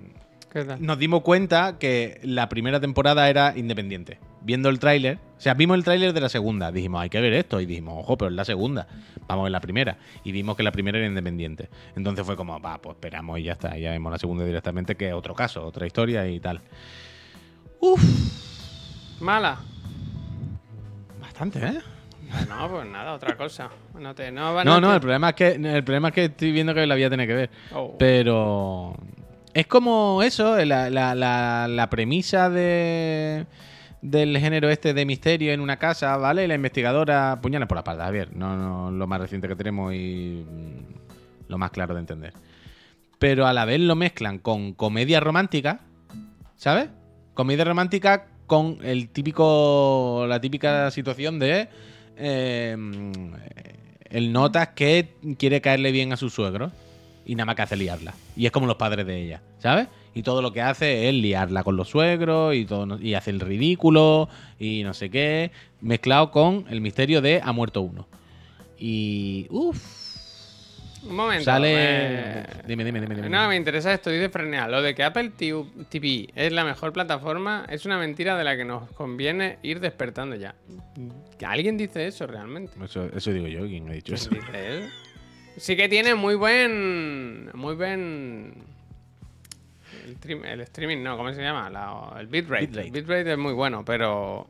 ¿Qué tal? nos dimos cuenta que la primera temporada era independiente. Viendo el tráiler, o sea, vimos el tráiler de la segunda, dijimos, hay que ver esto, y dijimos, ojo, pero es la segunda, vamos a ver la primera. Y vimos que la primera era independiente. Entonces fue como, va, pues esperamos y ya está, ya vemos la segunda directamente, que es otro caso, otra historia y tal. Uf, Mala. bastante, ¿eh? No, pues nada, otra cosa. No, te, no, No, no, el problema es que el problema es que estoy viendo que la voy a tener que ver. Oh. Pero es como eso, la, la- premisa de del género este de misterio en una casa, ¿vale? La investigadora puñales por la espalda, Javier. No, no lo más reciente que tenemos y mm, lo más claro de entender. Pero a la vez lo mezclan con comedia romántica, ¿sabes? Comedia romántica con el típico la típica situación de eh, el notas que quiere caerle bien a su suegro y nada más que hace liarla. Y es como los padres de ella, ¿sabes? Y todo lo que hace es liarla con los suegros y todo y hace el ridículo y no sé qué, mezclado con el misterio de ha muerto uno. Y uff, Un momento. sale eh, Dime, dime, dime, dime. No, me interesa esto, dice Frenea. Lo de que Apple TV es la mejor plataforma es una mentira de la que nos conviene ir despertando ya. ¿Que ¿Alguien dice eso realmente? Eso, eso digo yo, ¿quién ha dicho eso? ¿Dice eso? Sí que tiene muy buen... Muy buen... El, trim- el streaming, no, ¿cómo se llama? La- el bitrate. Bitrate. El bitrate es muy bueno, pero...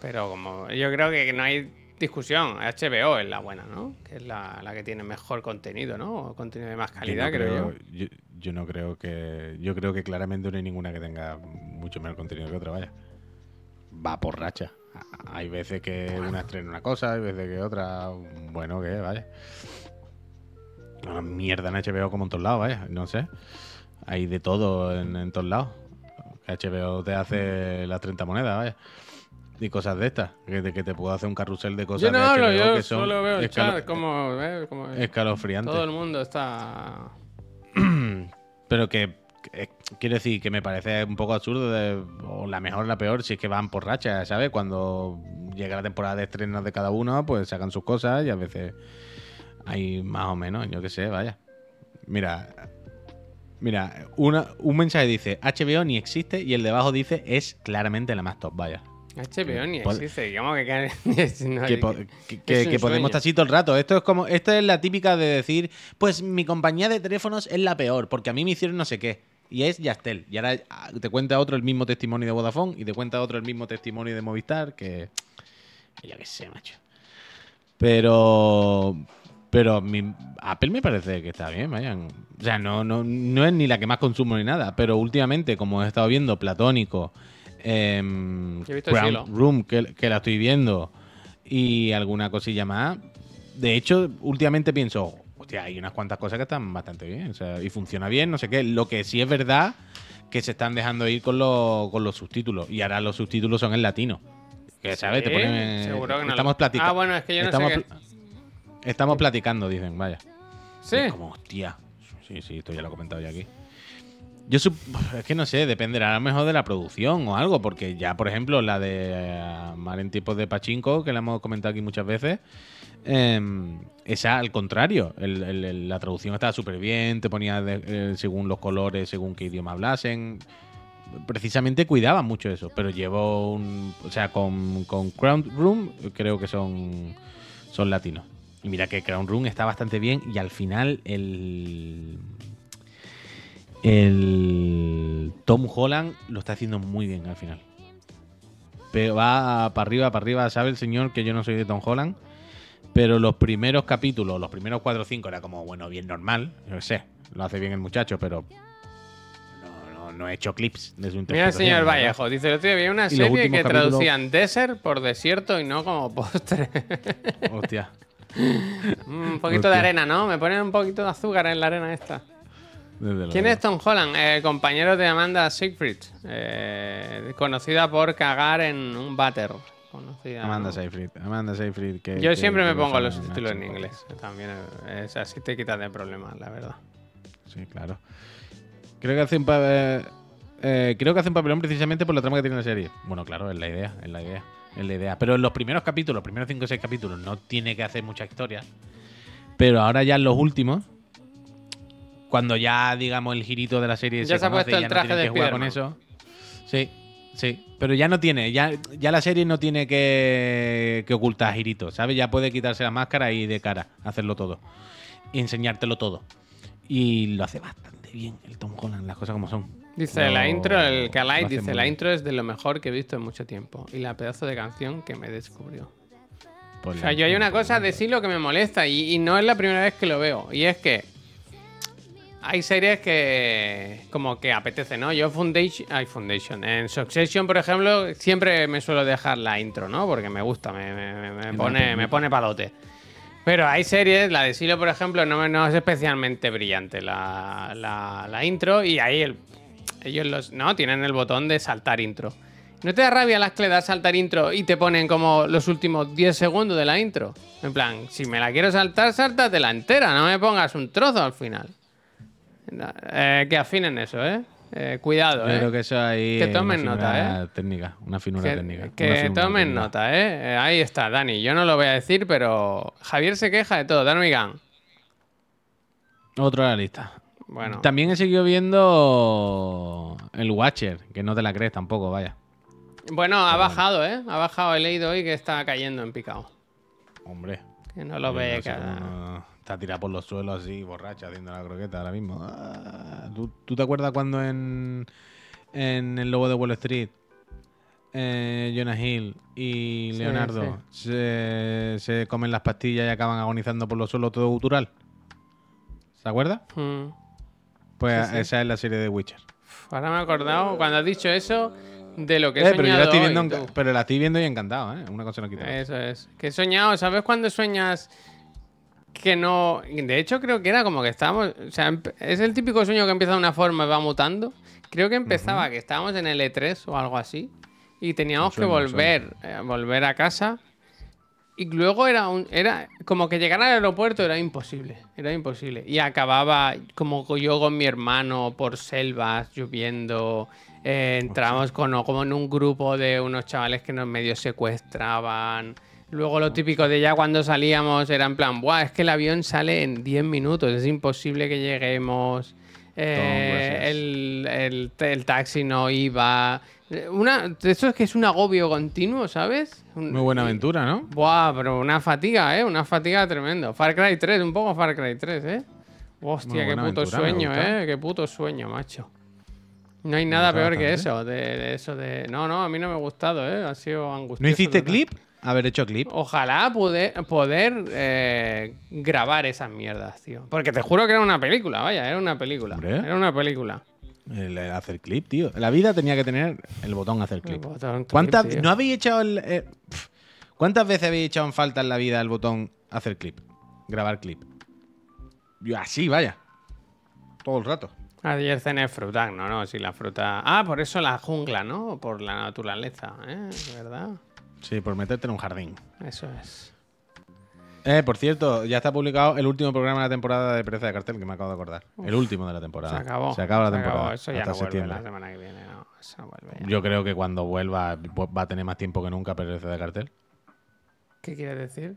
Pero como yo creo que no hay discusión, HBO es la buena, ¿no? Que es la, la que tiene mejor contenido, ¿no? O contenido de más calidad, yo no creo yo. yo. yo no creo que. Yo creo que claramente no hay ninguna que tenga mucho menos contenido que otra, vaya. Va por racha. Hay veces que una estrena una cosa, hay veces que otra. Bueno, que vaya. Una mierda en HBO como en todos lados, vaya. No sé. Hay de todo en, en todos lados. HBO te hace las 30 monedas, vaya. Y cosas de estas. Que te, que te puedo hacer un carrusel de cosas Yo no de hablo, HBO yo que son solo veo el chat, como, eh, como escalofriantes. todo el mundo está... Pero que, que- quiero decir que me parece un poco absurdo, de, o la mejor la peor, si es que van por racha, ¿sabes? Cuando llega la temporada de estrenos de cada uno, pues sacan sus cosas y a veces hay más o menos, yo qué sé, vaya. Mira, mira, una, un mensaje dice HBO ni existe y el de abajo dice es claramente la más top, vaya. HBO ni Pod- existe, como que... no, que, que- que- podemos estar así todo el rato. Esto es como, esto es la típica de decir, pues mi compañía de teléfonos es la peor, porque a mí me hicieron no sé qué. Y es Yastel. Y ahora ah, te cuenta otro el mismo testimonio de Vodafone y te cuenta otro el mismo testimonio de Movistar, que. que Yo qué sé, macho. Pero. Pero mi- Apple me parece que está bien, vayan. O sea, no, no, no es ni la que más consumo ni nada, pero últimamente, como he estado viendo Platónico, Silo. Room, que, que la estoy viendo, y alguna cosilla más. De hecho, últimamente pienso, hostia, hay unas cuantas cosas que están bastante bien, o sea, y funciona bien, no sé qué. Lo que sí es verdad que se están dejando ir con, los- con los subtítulos y ahora los subtítulos son en latino. Que, ¿sabes? Te ponen- seguro que no estamos platicando. Ah, bueno, es que yo no sé qué- estamos platicando, dicen, vaya. Sí. Es como, hostia. Sí, sí, esto ya lo he comentado ya aquí. Yo sup- es que no sé, dependerá a lo mejor de la producción o algo, porque ya, por ejemplo, la de eh, Mar en tiempos de Pachinko, que la hemos comentado aquí muchas veces, em, esa al contrario, el- el- el- la traducción estaba súper bien, te ponía de- eh, según los colores, según qué idioma hablasen. Precisamente cuidaban mucho eso, pero llevo un. O sea, con, con Crown Room creo que son, son latinos. Y mira que Crown Room está bastante bien y al final el. El Tom Holland lo está haciendo muy bien al final. Pero va para arriba, para arriba, sabe el señor que yo no soy de Tom Holland. Pero los primeros capítulos, los primeros 4 o 5 era como, bueno, bien normal. Yo qué sé, lo hace bien el muchacho, pero no, no, no he hecho clips de su Mira el señor ¿verdad? Vallejo, dice, el otro día había una Y serie que capítulos- traducían desert por desierto y no como postre. Hostia. Un poquito de arena, ¿no? Me ponen un poquito de azúcar en la arena esta. ¿Quién es Tom Holland? Eh, compañero de Amanda Siegfried, eh, conocida por cagar en un váter. Conocida, Amanda ¿no? Seyfried. Amanda Seyfried. que- Yo que- siempre que me pongo los de subtítulos en inglés. También es así te quitas de problemas, la verdad. Sí, claro. Creo que hace un pa- eh, eh, creo que hace un papelón precisamente por la trama que tiene la serie. Bueno, claro, es la idea, es la idea, idea. Pero en los primeros capítulos, los primeros 5 o 6 capítulos, no tiene que hacer mucha historia. Pero ahora ya en los últimos, cuando ya digamos el girito de la serie Ya se ha puesto el ya no traje tienen de que jugar con eso. Sí, sí. Pero ya no tiene, ya, ya la serie no tiene que, que ocultar giritos, ¿sabes? Ya puede quitarse la máscara y de cara hacerlo todo. Y enseñártelo todo. Y lo hace bastante bien el Tom Holland, las cosas como son. Dice la intro, el Kalai hace dice, la intro es de lo mejor que he visto en mucho tiempo. Y la pedazo de canción que me descubrió. O sea, yo hay una cosa de sí lo que me molesta y, y no es la primera vez que lo veo. Y es que hay series que como que apetece, ¿no? Yo Foundation, hay Foundation. En Succession, por ejemplo, siempre me suelo dejar la intro, ¿no? Porque me gusta, me, me- me- pone, me pone palote. Pero hay series, la de Silo, por ejemplo, no, no es especialmente brillante la, la- la intro y ahí el- ellos los, no tienen el botón de saltar intro. ¿No te da rabia las que le das saltar intro y te ponen como los últimos 10 segundos de la intro? En plan, si me la quiero saltar, sáltatela entera, no me pongas un trozo al final. Eh, que afinen eso, ¿eh? Eh, cuidado, Yo ¿eh? creo que eso ahí. Que una tomen nota, finura Técnica, una finura Que, técnica. que finura tomen técnica. nota, ¿eh? Eh, Ahí está, Dani. Yo no lo voy a decir, pero Javier se queja de todo. Dani Gang. Otro de la lista. Bueno, También he seguido viendo el Watcher, que no te la crees tampoco, vaya. bueno, ha bajado, ¿eh? Ha bajado. He leído hoy que está cayendo en picado. Hombre. Que no lo ve no cada... Está tirada por los suelos así, borracha, haciendo la croqueta ahora mismo. Ah, ¿Tú, tú te acuerdas cuando en, en El Lobo de Wall Street, eh, Jonah Hill y Sí, Leonardo Se, se comen las pastillas y acaban agonizando por los suelos todo gutural? ¿Se acuerda? Mm. Pues Sí, sí. esa es la serie de Witcher. Ahora me he acordado, cuando has dicho eso, de lo que he Eh, pero, yo la soñado estoy viendo, hoy, en- pero la estoy viendo y encantado, ¿eh? Una cosa no quita. Eso es. Que he soñado, ¿sabes cuando sueñas que no... De hecho, creo que era como que estábamos... O sea, es el típico sueño que empieza de una forma y va mutando. Creo que empezaba que estábamos en el E3 o algo así. Y teníamos que volver, eh, volver a casa. Y luego era un, era como que llegar al aeropuerto era imposible, era imposible. Y acababa como yo con mi hermano por selvas, lloviendo. eh, entramos con, como en un grupo de unos chavales que nos medio secuestraban. Luego lo típico de ya cuando salíamos era en plan, Buah, es que el avión sale en 10 minutos, es imposible que lleguemos. Eh, gracias. el, el- el taxi no iba. Una, eso es que es un agobio continuo, ¿sabes? Un- Muy buena aventura, ¿no? Buah, pero una fatiga, ¿eh? Una fatiga tremendo. Far Cry 3, un poco Far Cry 3, ¿eh? Hostia, qué puto aventura, sueño. ¿eh? Qué puto sueño, macho. No hay nada peor que eso, de, de eso de... No, no, a mí no me ha gustado, ¿eh? Ha sido angustioso. ¿No hiciste total. clip? Haber hecho clip. Ojalá poder, poder eh, grabar esas mierdas, tío. Porque te juro que era una película, vaya, era una película. Hombre. Era una película. El, el hacer clip, tío. La vida tenía que tener el botón hacer clip. Botón ¿Cuántas. ¿No habéis echado el. eh, ¿Cuántas veces habéis echado en falta en la vida el botón hacer clip? Grabar clip. Yo así, vaya. Todo el rato. Ayer cené fruta, no, no, si la fruta. Ah, por eso la jungla, ¿no? Por la naturaleza, ¿eh? ¿Verdad? Sí, por meterte en un jardín. Eso es. Eh, por cierto, ya está publicado el último programa de la temporada de Pereza de Cartel, que me acabo de acordar. el último de la temporada. Se acabó. Se acaba la Se acabó. temporada. Eso ya hasta no vuelve la semana que viene, no. Eso no vuelve ya. Yo creo que cuando vuelva va a tener más tiempo que nunca Pereza de Cartel. ¿Qué quieres decir?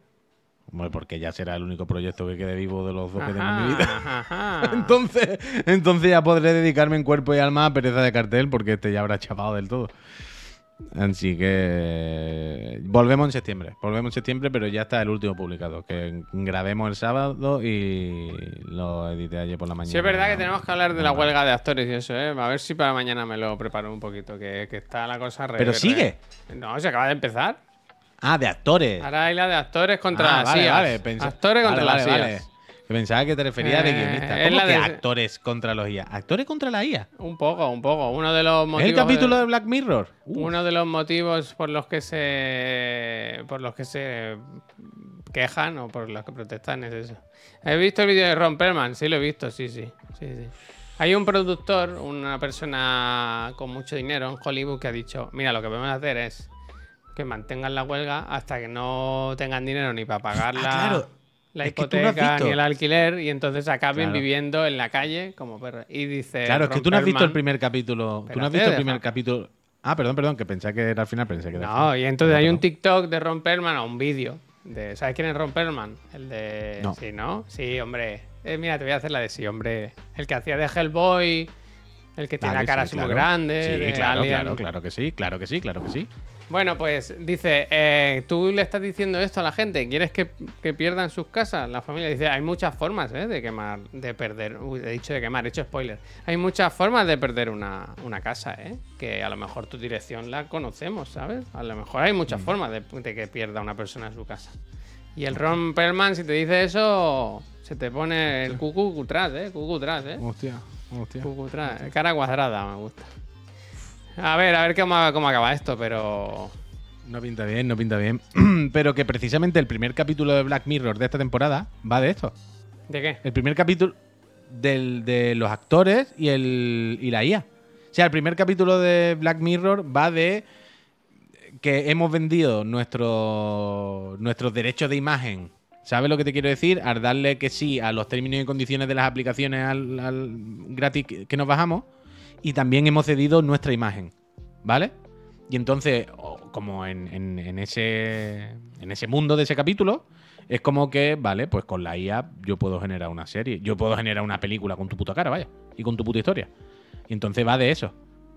Hombre, porque ya será el único proyecto que quede vivo de los dos que tengo en mi vida. ajá. Entonces, entonces ya podré dedicarme en cuerpo y alma a Pereza de Cartel porque este ya habrá chapado del todo. Así que volvemos en septiembre. Volvemos en septiembre, pero ya está el último publicado. Que grabemos el sábado y lo edité ayer por la mañana. Sí, es verdad que tenemos que hablar de la huelga de actores y eso, ¿eh? A ver si para mañana me lo preparo un poquito, que, que está la cosa re. ¿Pero re- sigue? No, se acaba de empezar. Ah, de actores. Ahora hay la de actores contra Ah, las vale, IAs. vale, pensé- Actores contra vale, las vale. Pensaba que te referías de Eh, guionista. es ¿Cómo la que de- actores contra los IA? ¿Actores contra la IA? Un poco, un poco. Uno de los ¿Es motivos. el capítulo de- de Black Mirror? Uh, Uno de los motivos por los que se por los que se quejan o por los que protestan es eso. ¿Has visto el vídeo de Ron Perlman? Sí, lo he visto, sí, sí, sí, sí. Hay un productor, una persona con mucho dinero en Hollywood que ha dicho, mira, lo que podemos hacer es que mantengan la huelga hasta que no tengan dinero ni para pagar la, Ah, claro. La Es no hipoteca ni el alquiler y entonces acaben Claro. viviendo en la calle como perros. Y dice... Claro, es que tú no has visto el primer capítulo. Tú no has visto el primer capítulo. Ah, perdón, perdón, que pensé que era al final, pensé que era No, y entonces hay un. TikTok de Ron Perlman o un vídeo. De, ¿Sabes quién es Ron Perlman? El de. No. Sí, ¿no? Sí, hombre. Eh, mira, te voy a hacer la de sí, hombre. El que hacía de Hellboy. El que tiene Vale, la cara sí, así muy grande. Sí, claro, Alien. claro, claro que sí, claro que sí, claro que sí. Bueno, pues dice, eh, tú le estás diciendo esto a la gente, ¿quieres que, que pierdan sus casas? La familia dice, hay muchas formas ¿eh? de quemar, de perder, uy, he dicho de quemar, he hecho spoiler. Hay muchas formas de perder una, una casa, ¿eh? que a lo mejor tu dirección la conocemos, ¿sabes? A lo mejor hay Mm. muchas formas de, de que pierda una persona su casa. Y el Ron Perlman, si te dice eso, se te pone el cucu tras, ¿eh? Cucu tras, ¿eh? Hostia, hostia. Cucu tras. Cara cuadrada, me gusta. A ver, a ver cómo, cómo acaba esto, pero... No pinta bien, no pinta bien. Pero que precisamente el primer capítulo de Black Mirror de esta temporada va de esto. ¿De qué? El primer capítulo del- de los actores y, el, y la IA. O sea, el primer capítulo de Black Mirror va de que hemos vendido nuestro, nuestros derechos de imagen. ¿Sabes lo que te quiero decir? Al darle que sí a los términos y condiciones de las aplicaciones al, al gratis que que nos bajamos. Y también hemos cedido nuestra imagen. ¿Vale? Y entonces, como en, en- en ese, en ese mundo de ese capítulo, es como que, vale, pues con la IA yo puedo generar una serie, yo puedo generar una película con tu puta cara, vaya, y con tu puta historia. Y entonces va de eso.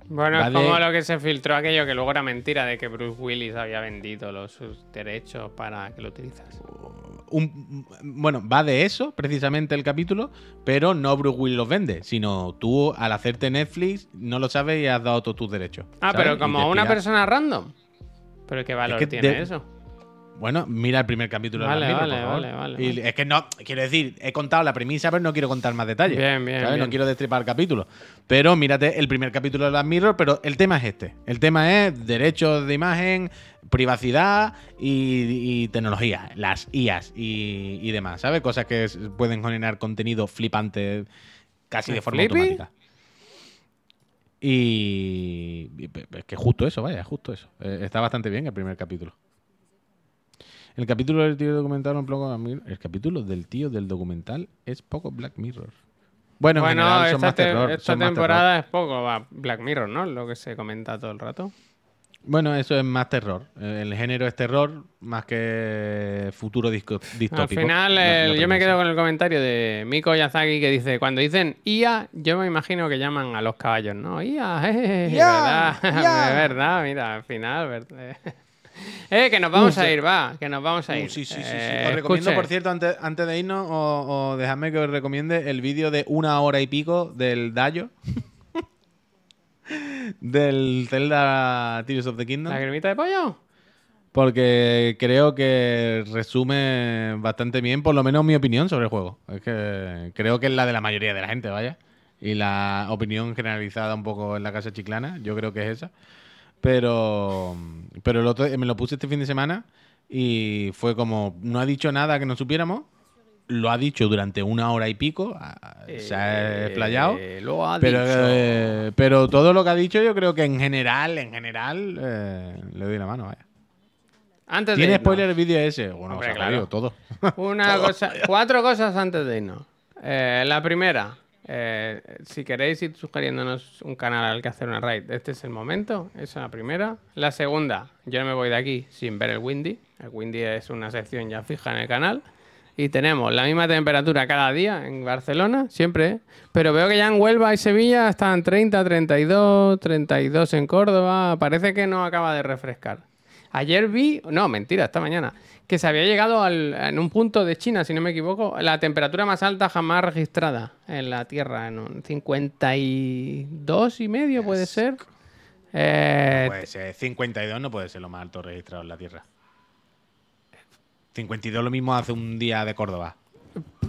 Bueno, es como lo que se filtró aquello que luego era mentira de que Bruce Willis había vendido los, sus derechos para que lo utilizas. Un- bueno, va de eso, precisamente el capítulo, pero no Bruce Willis los vende, sino tú al hacerte Netflix no lo sabes y has dado todos tus derechos. Ah, ¿sabes? pero como una persona random. ¿Pero qué valor que tiene de- eso? Bueno, mira el primer capítulo Vale, de Mirror, vale, vale, vale, Y es que no, quiero decir, he contado la premisa, pero no quiero contar más detalles. Bien, bien, ¿sabes? bien. No quiero destripar el capítulo. Pero mírate el primer capítulo de Black Mirror, pero el tema es este. El tema es derechos de imagen, privacidad y, y tecnología, las IAs y, y demás, ¿sabes? Cosas que pueden generar contenido flipante casi de forma ¿Flippy? automática. Y, y es que justo eso, vaya, justo eso. Eh, está bastante bien el primer capítulo. El capítulo del tío del documental un poco Black Mirror- El capítulo del tío del documental es poco Black Mirror. Bueno, en Bueno, general son esta, más te- terror. esta son más temporada es poco va, Black Mirror, ¿no? Lo que se comenta todo el rato. Bueno, eso es más terror. Eh, El género es terror más que futuro disco- distópico. Al final, el- yo me quedo con el comentario de Miko Yazaki que dice: Cuando dicen IA, yo me imagino que llaman a los caballos, ¿no? IA, jejeje, Ya, ¿verdad? Es verdad, mira, al final, ¿verdad? Eh, que nos vamos a ir, va, que nos vamos a ir. sí, sí, sí, sí. Eh, Os recomiendo, escuche. por cierto, antes, antes de irnos, o, o dejadme que os recomiende el vídeo de una hora y pico del Dayo. del Zelda Tears of the Kingdom. ¿La cremita de pollo? Porque creo que resume bastante bien, por lo menos mi opinión sobre el juego. Es que creo que es la de la mayoría de la gente, vaya. Y la opinión generalizada un poco en la casa chiclana, yo creo que es esa. Pero, pero el otro, me lo puse este fin de semana Y fue como, no ha dicho nada que no supiéramos. Lo ha dicho durante una hora y pico. se ha explayado. Eh, lo ha Pero, dicho. eh, pero todo lo que ha dicho, yo creo que en general, en general, eh, le doy la mano, vaya. Antes ¿Tiene spoiler el vídeo ese? Bueno, Hombre, claro. todo. Una cosa, cuatro cosas antes de irnos. Eh, la primera, eh, si queréis ir sugiriéndonos un canal al que hacer una raid, este es el momento. Esa es la primera. La segunda, yo no me voy de aquí sin ver el Windy. El Windy es una sección ya fija en el canal. Y tenemos la misma temperatura cada día en Barcelona, siempre. ¿eh? Pero veo que ya en Huelva y Sevilla están 30, 32, 32 en Córdoba. Parece que no acaba de refrescar. Ayer vi, no, mentira, esta mañana, que se había llegado al- en un punto de China, si no me equivoco, la temperatura más alta jamás registrada en la Tierra, en un 52 y medio puede ser. Eh, Puede ser 52 no puede ser lo más alto registrado en la Tierra. 52 lo mismo hace un día de Córdoba.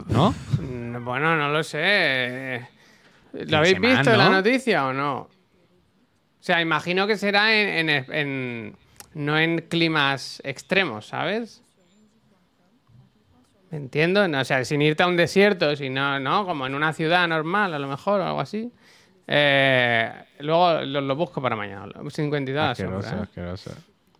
¿No? bueno, no lo sé. ¿Lo habéis semana, visto en la ¿no? noticia o no? O sea, imagino que será en, en- en- no en climas extremos, ¿sabes? ¿Me entiendo? No, o sea, sin irte a un desierto, sino, ¿no? Como en una ciudad normal, a lo mejor, o algo así. Eh, luego lo, lo busco para mañana. 52 a la sombra, Asqueroso, ¿eh? asqueroso.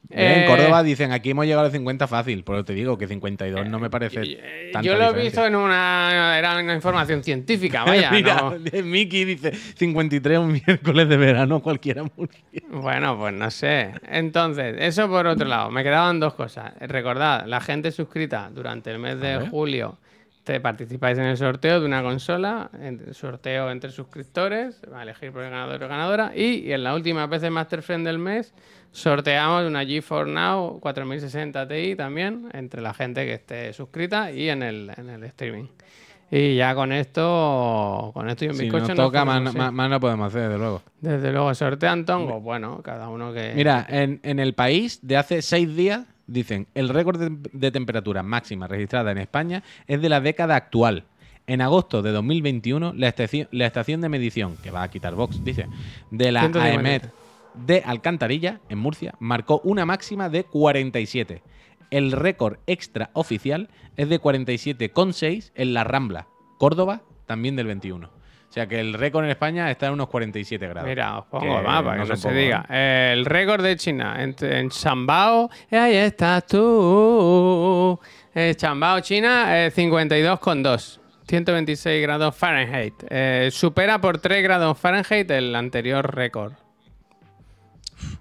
Eh, en Córdoba dicen, aquí hemos llegado a los 50 fácil, pero te digo que 52 no me parece Eh, tanta Yo lo he visto en una... Era una información científica, vaya. Mira, no- Miki dice 53 un miércoles de verano cualquiera en Murcia. Bueno, pues no sé. Entonces, eso por otro lado. Me quedaban dos cosas. Recordad, la gente suscrita durante el mes de julio te participáis en el sorteo de una consola, en sorteo entre suscriptores, va a elegir por el ganador o ganadora, y, y en la última PC Master Friend del mes sorteamos una GeForce Now 4060 Ti también, entre la gente que esté suscrita y en el, en el streaming. Y ya con esto, con esto y un Si bizcocho nos nos toca, más, sí. no podemos hacer, desde luego. Desde luego, sortean tongos. Bueno, cada uno que. Mira, en, en el país de hace seis días, dicen, el récord de, de temperatura máxima registrada en España es de la década actual. En agosto de 2021, la estación, la estación de medición, que va a quitar Vox, dice, de la 150. AEMET de Alcantarilla, en Murcia, marcó una máxima de 47. El récord extraoficial es de 47,6 en La Rambla, Córdoba, también del 21. O sea que el récord en España está en unos 47 grados. Mira, os pongo el mapa, que no son se diga. ¿eh? El récord de China en, en Chambao, eh, ahí estás tú. Eh, Chambao, China, eh, 52,2. 126 grados Fahrenheit. Eh, supera por 3 grados Fahrenheit el anterior récord.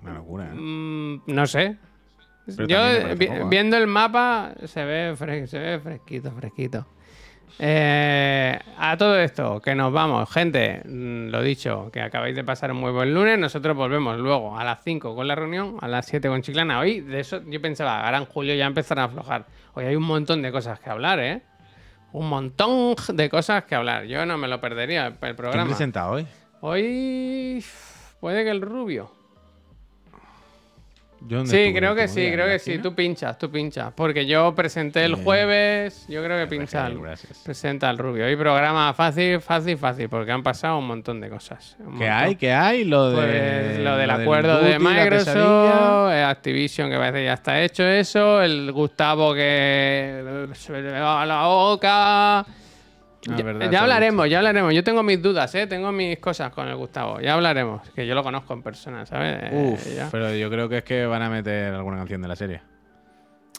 Una locura, ¿eh? Mm, no sé. Pero Yo, vi- poco, ¿eh? viendo el mapa, se ve, fre- se ve fresquito, fresquito. Eh, a todo esto, que nos vamos. Gente, mm, lo dicho, que acabáis de pasar un muy buen lunes. Nosotros volvemos luego a las 5 con la reunión, a las 7 con Chiclana. Hoy, de eso yo pensaba, ahora en julio ya empezará a aflojar. Hoy hay un montón de cosas que hablar, ¿eh? Un montón de cosas que hablar. Yo no me lo perdería el, el ¿Quién programa. presenta hoy? Hoy puede que el rubio. ¿Yo dónde Sí, creo que sí, creo que sí. Tú pinchas, tú pinchas. Porque yo presenté el jueves, yo creo que pincha gracias. presenta el rubio. Hoy programa fácil, fácil, fácil, porque han pasado un montón de cosas. ¿Qué hay? ¿Qué hay? Lo, de, Pues lo del lo acuerdo de. Microsoft, Activision que parece que ya está hecho eso, el Gustavo que se le va a la boca. Ah, ya, verdad, hablaremos, ya hablaremos. Yo tengo mis dudas, ¿eh? tengo mis cosas con el Gustavo. Ya hablaremos, que yo lo conozco en persona, ¿sabes? Eh, Uf, ya. pero yo creo que es que van a meter alguna canción de la serie.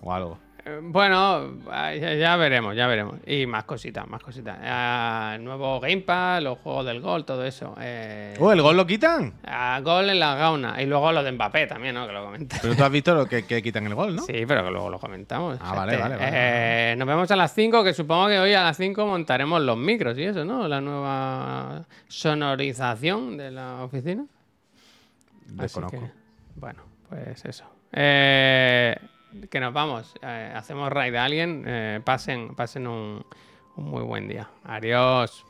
O algo. Bueno, ya, veremos, ya veremos. Y más cositas, más cositas. Ah, el nuevo Gamepad, los juegos del gol, todo eso. Eh, ¡Oh, el gol lo quitan! ah, gol en la gauna. Y luego lo de Mbappé también, ¿no? Que lo comenté. Pero tú has visto lo que, que quitan el gol, ¿no? Sí, pero que luego lo comentamos. Ah, vale, vale, vale, Eh, Nos vemos a las 5, que supongo que hoy a las 5 montaremos los micros y eso, ¿no? La nueva sonorización de la oficina. Desconozco. que, bueno, pues eso. Eh, que nos vamos. Eh, hacemos raid a alguien. Eh, pasen, pasen un muy buen día. Adiós.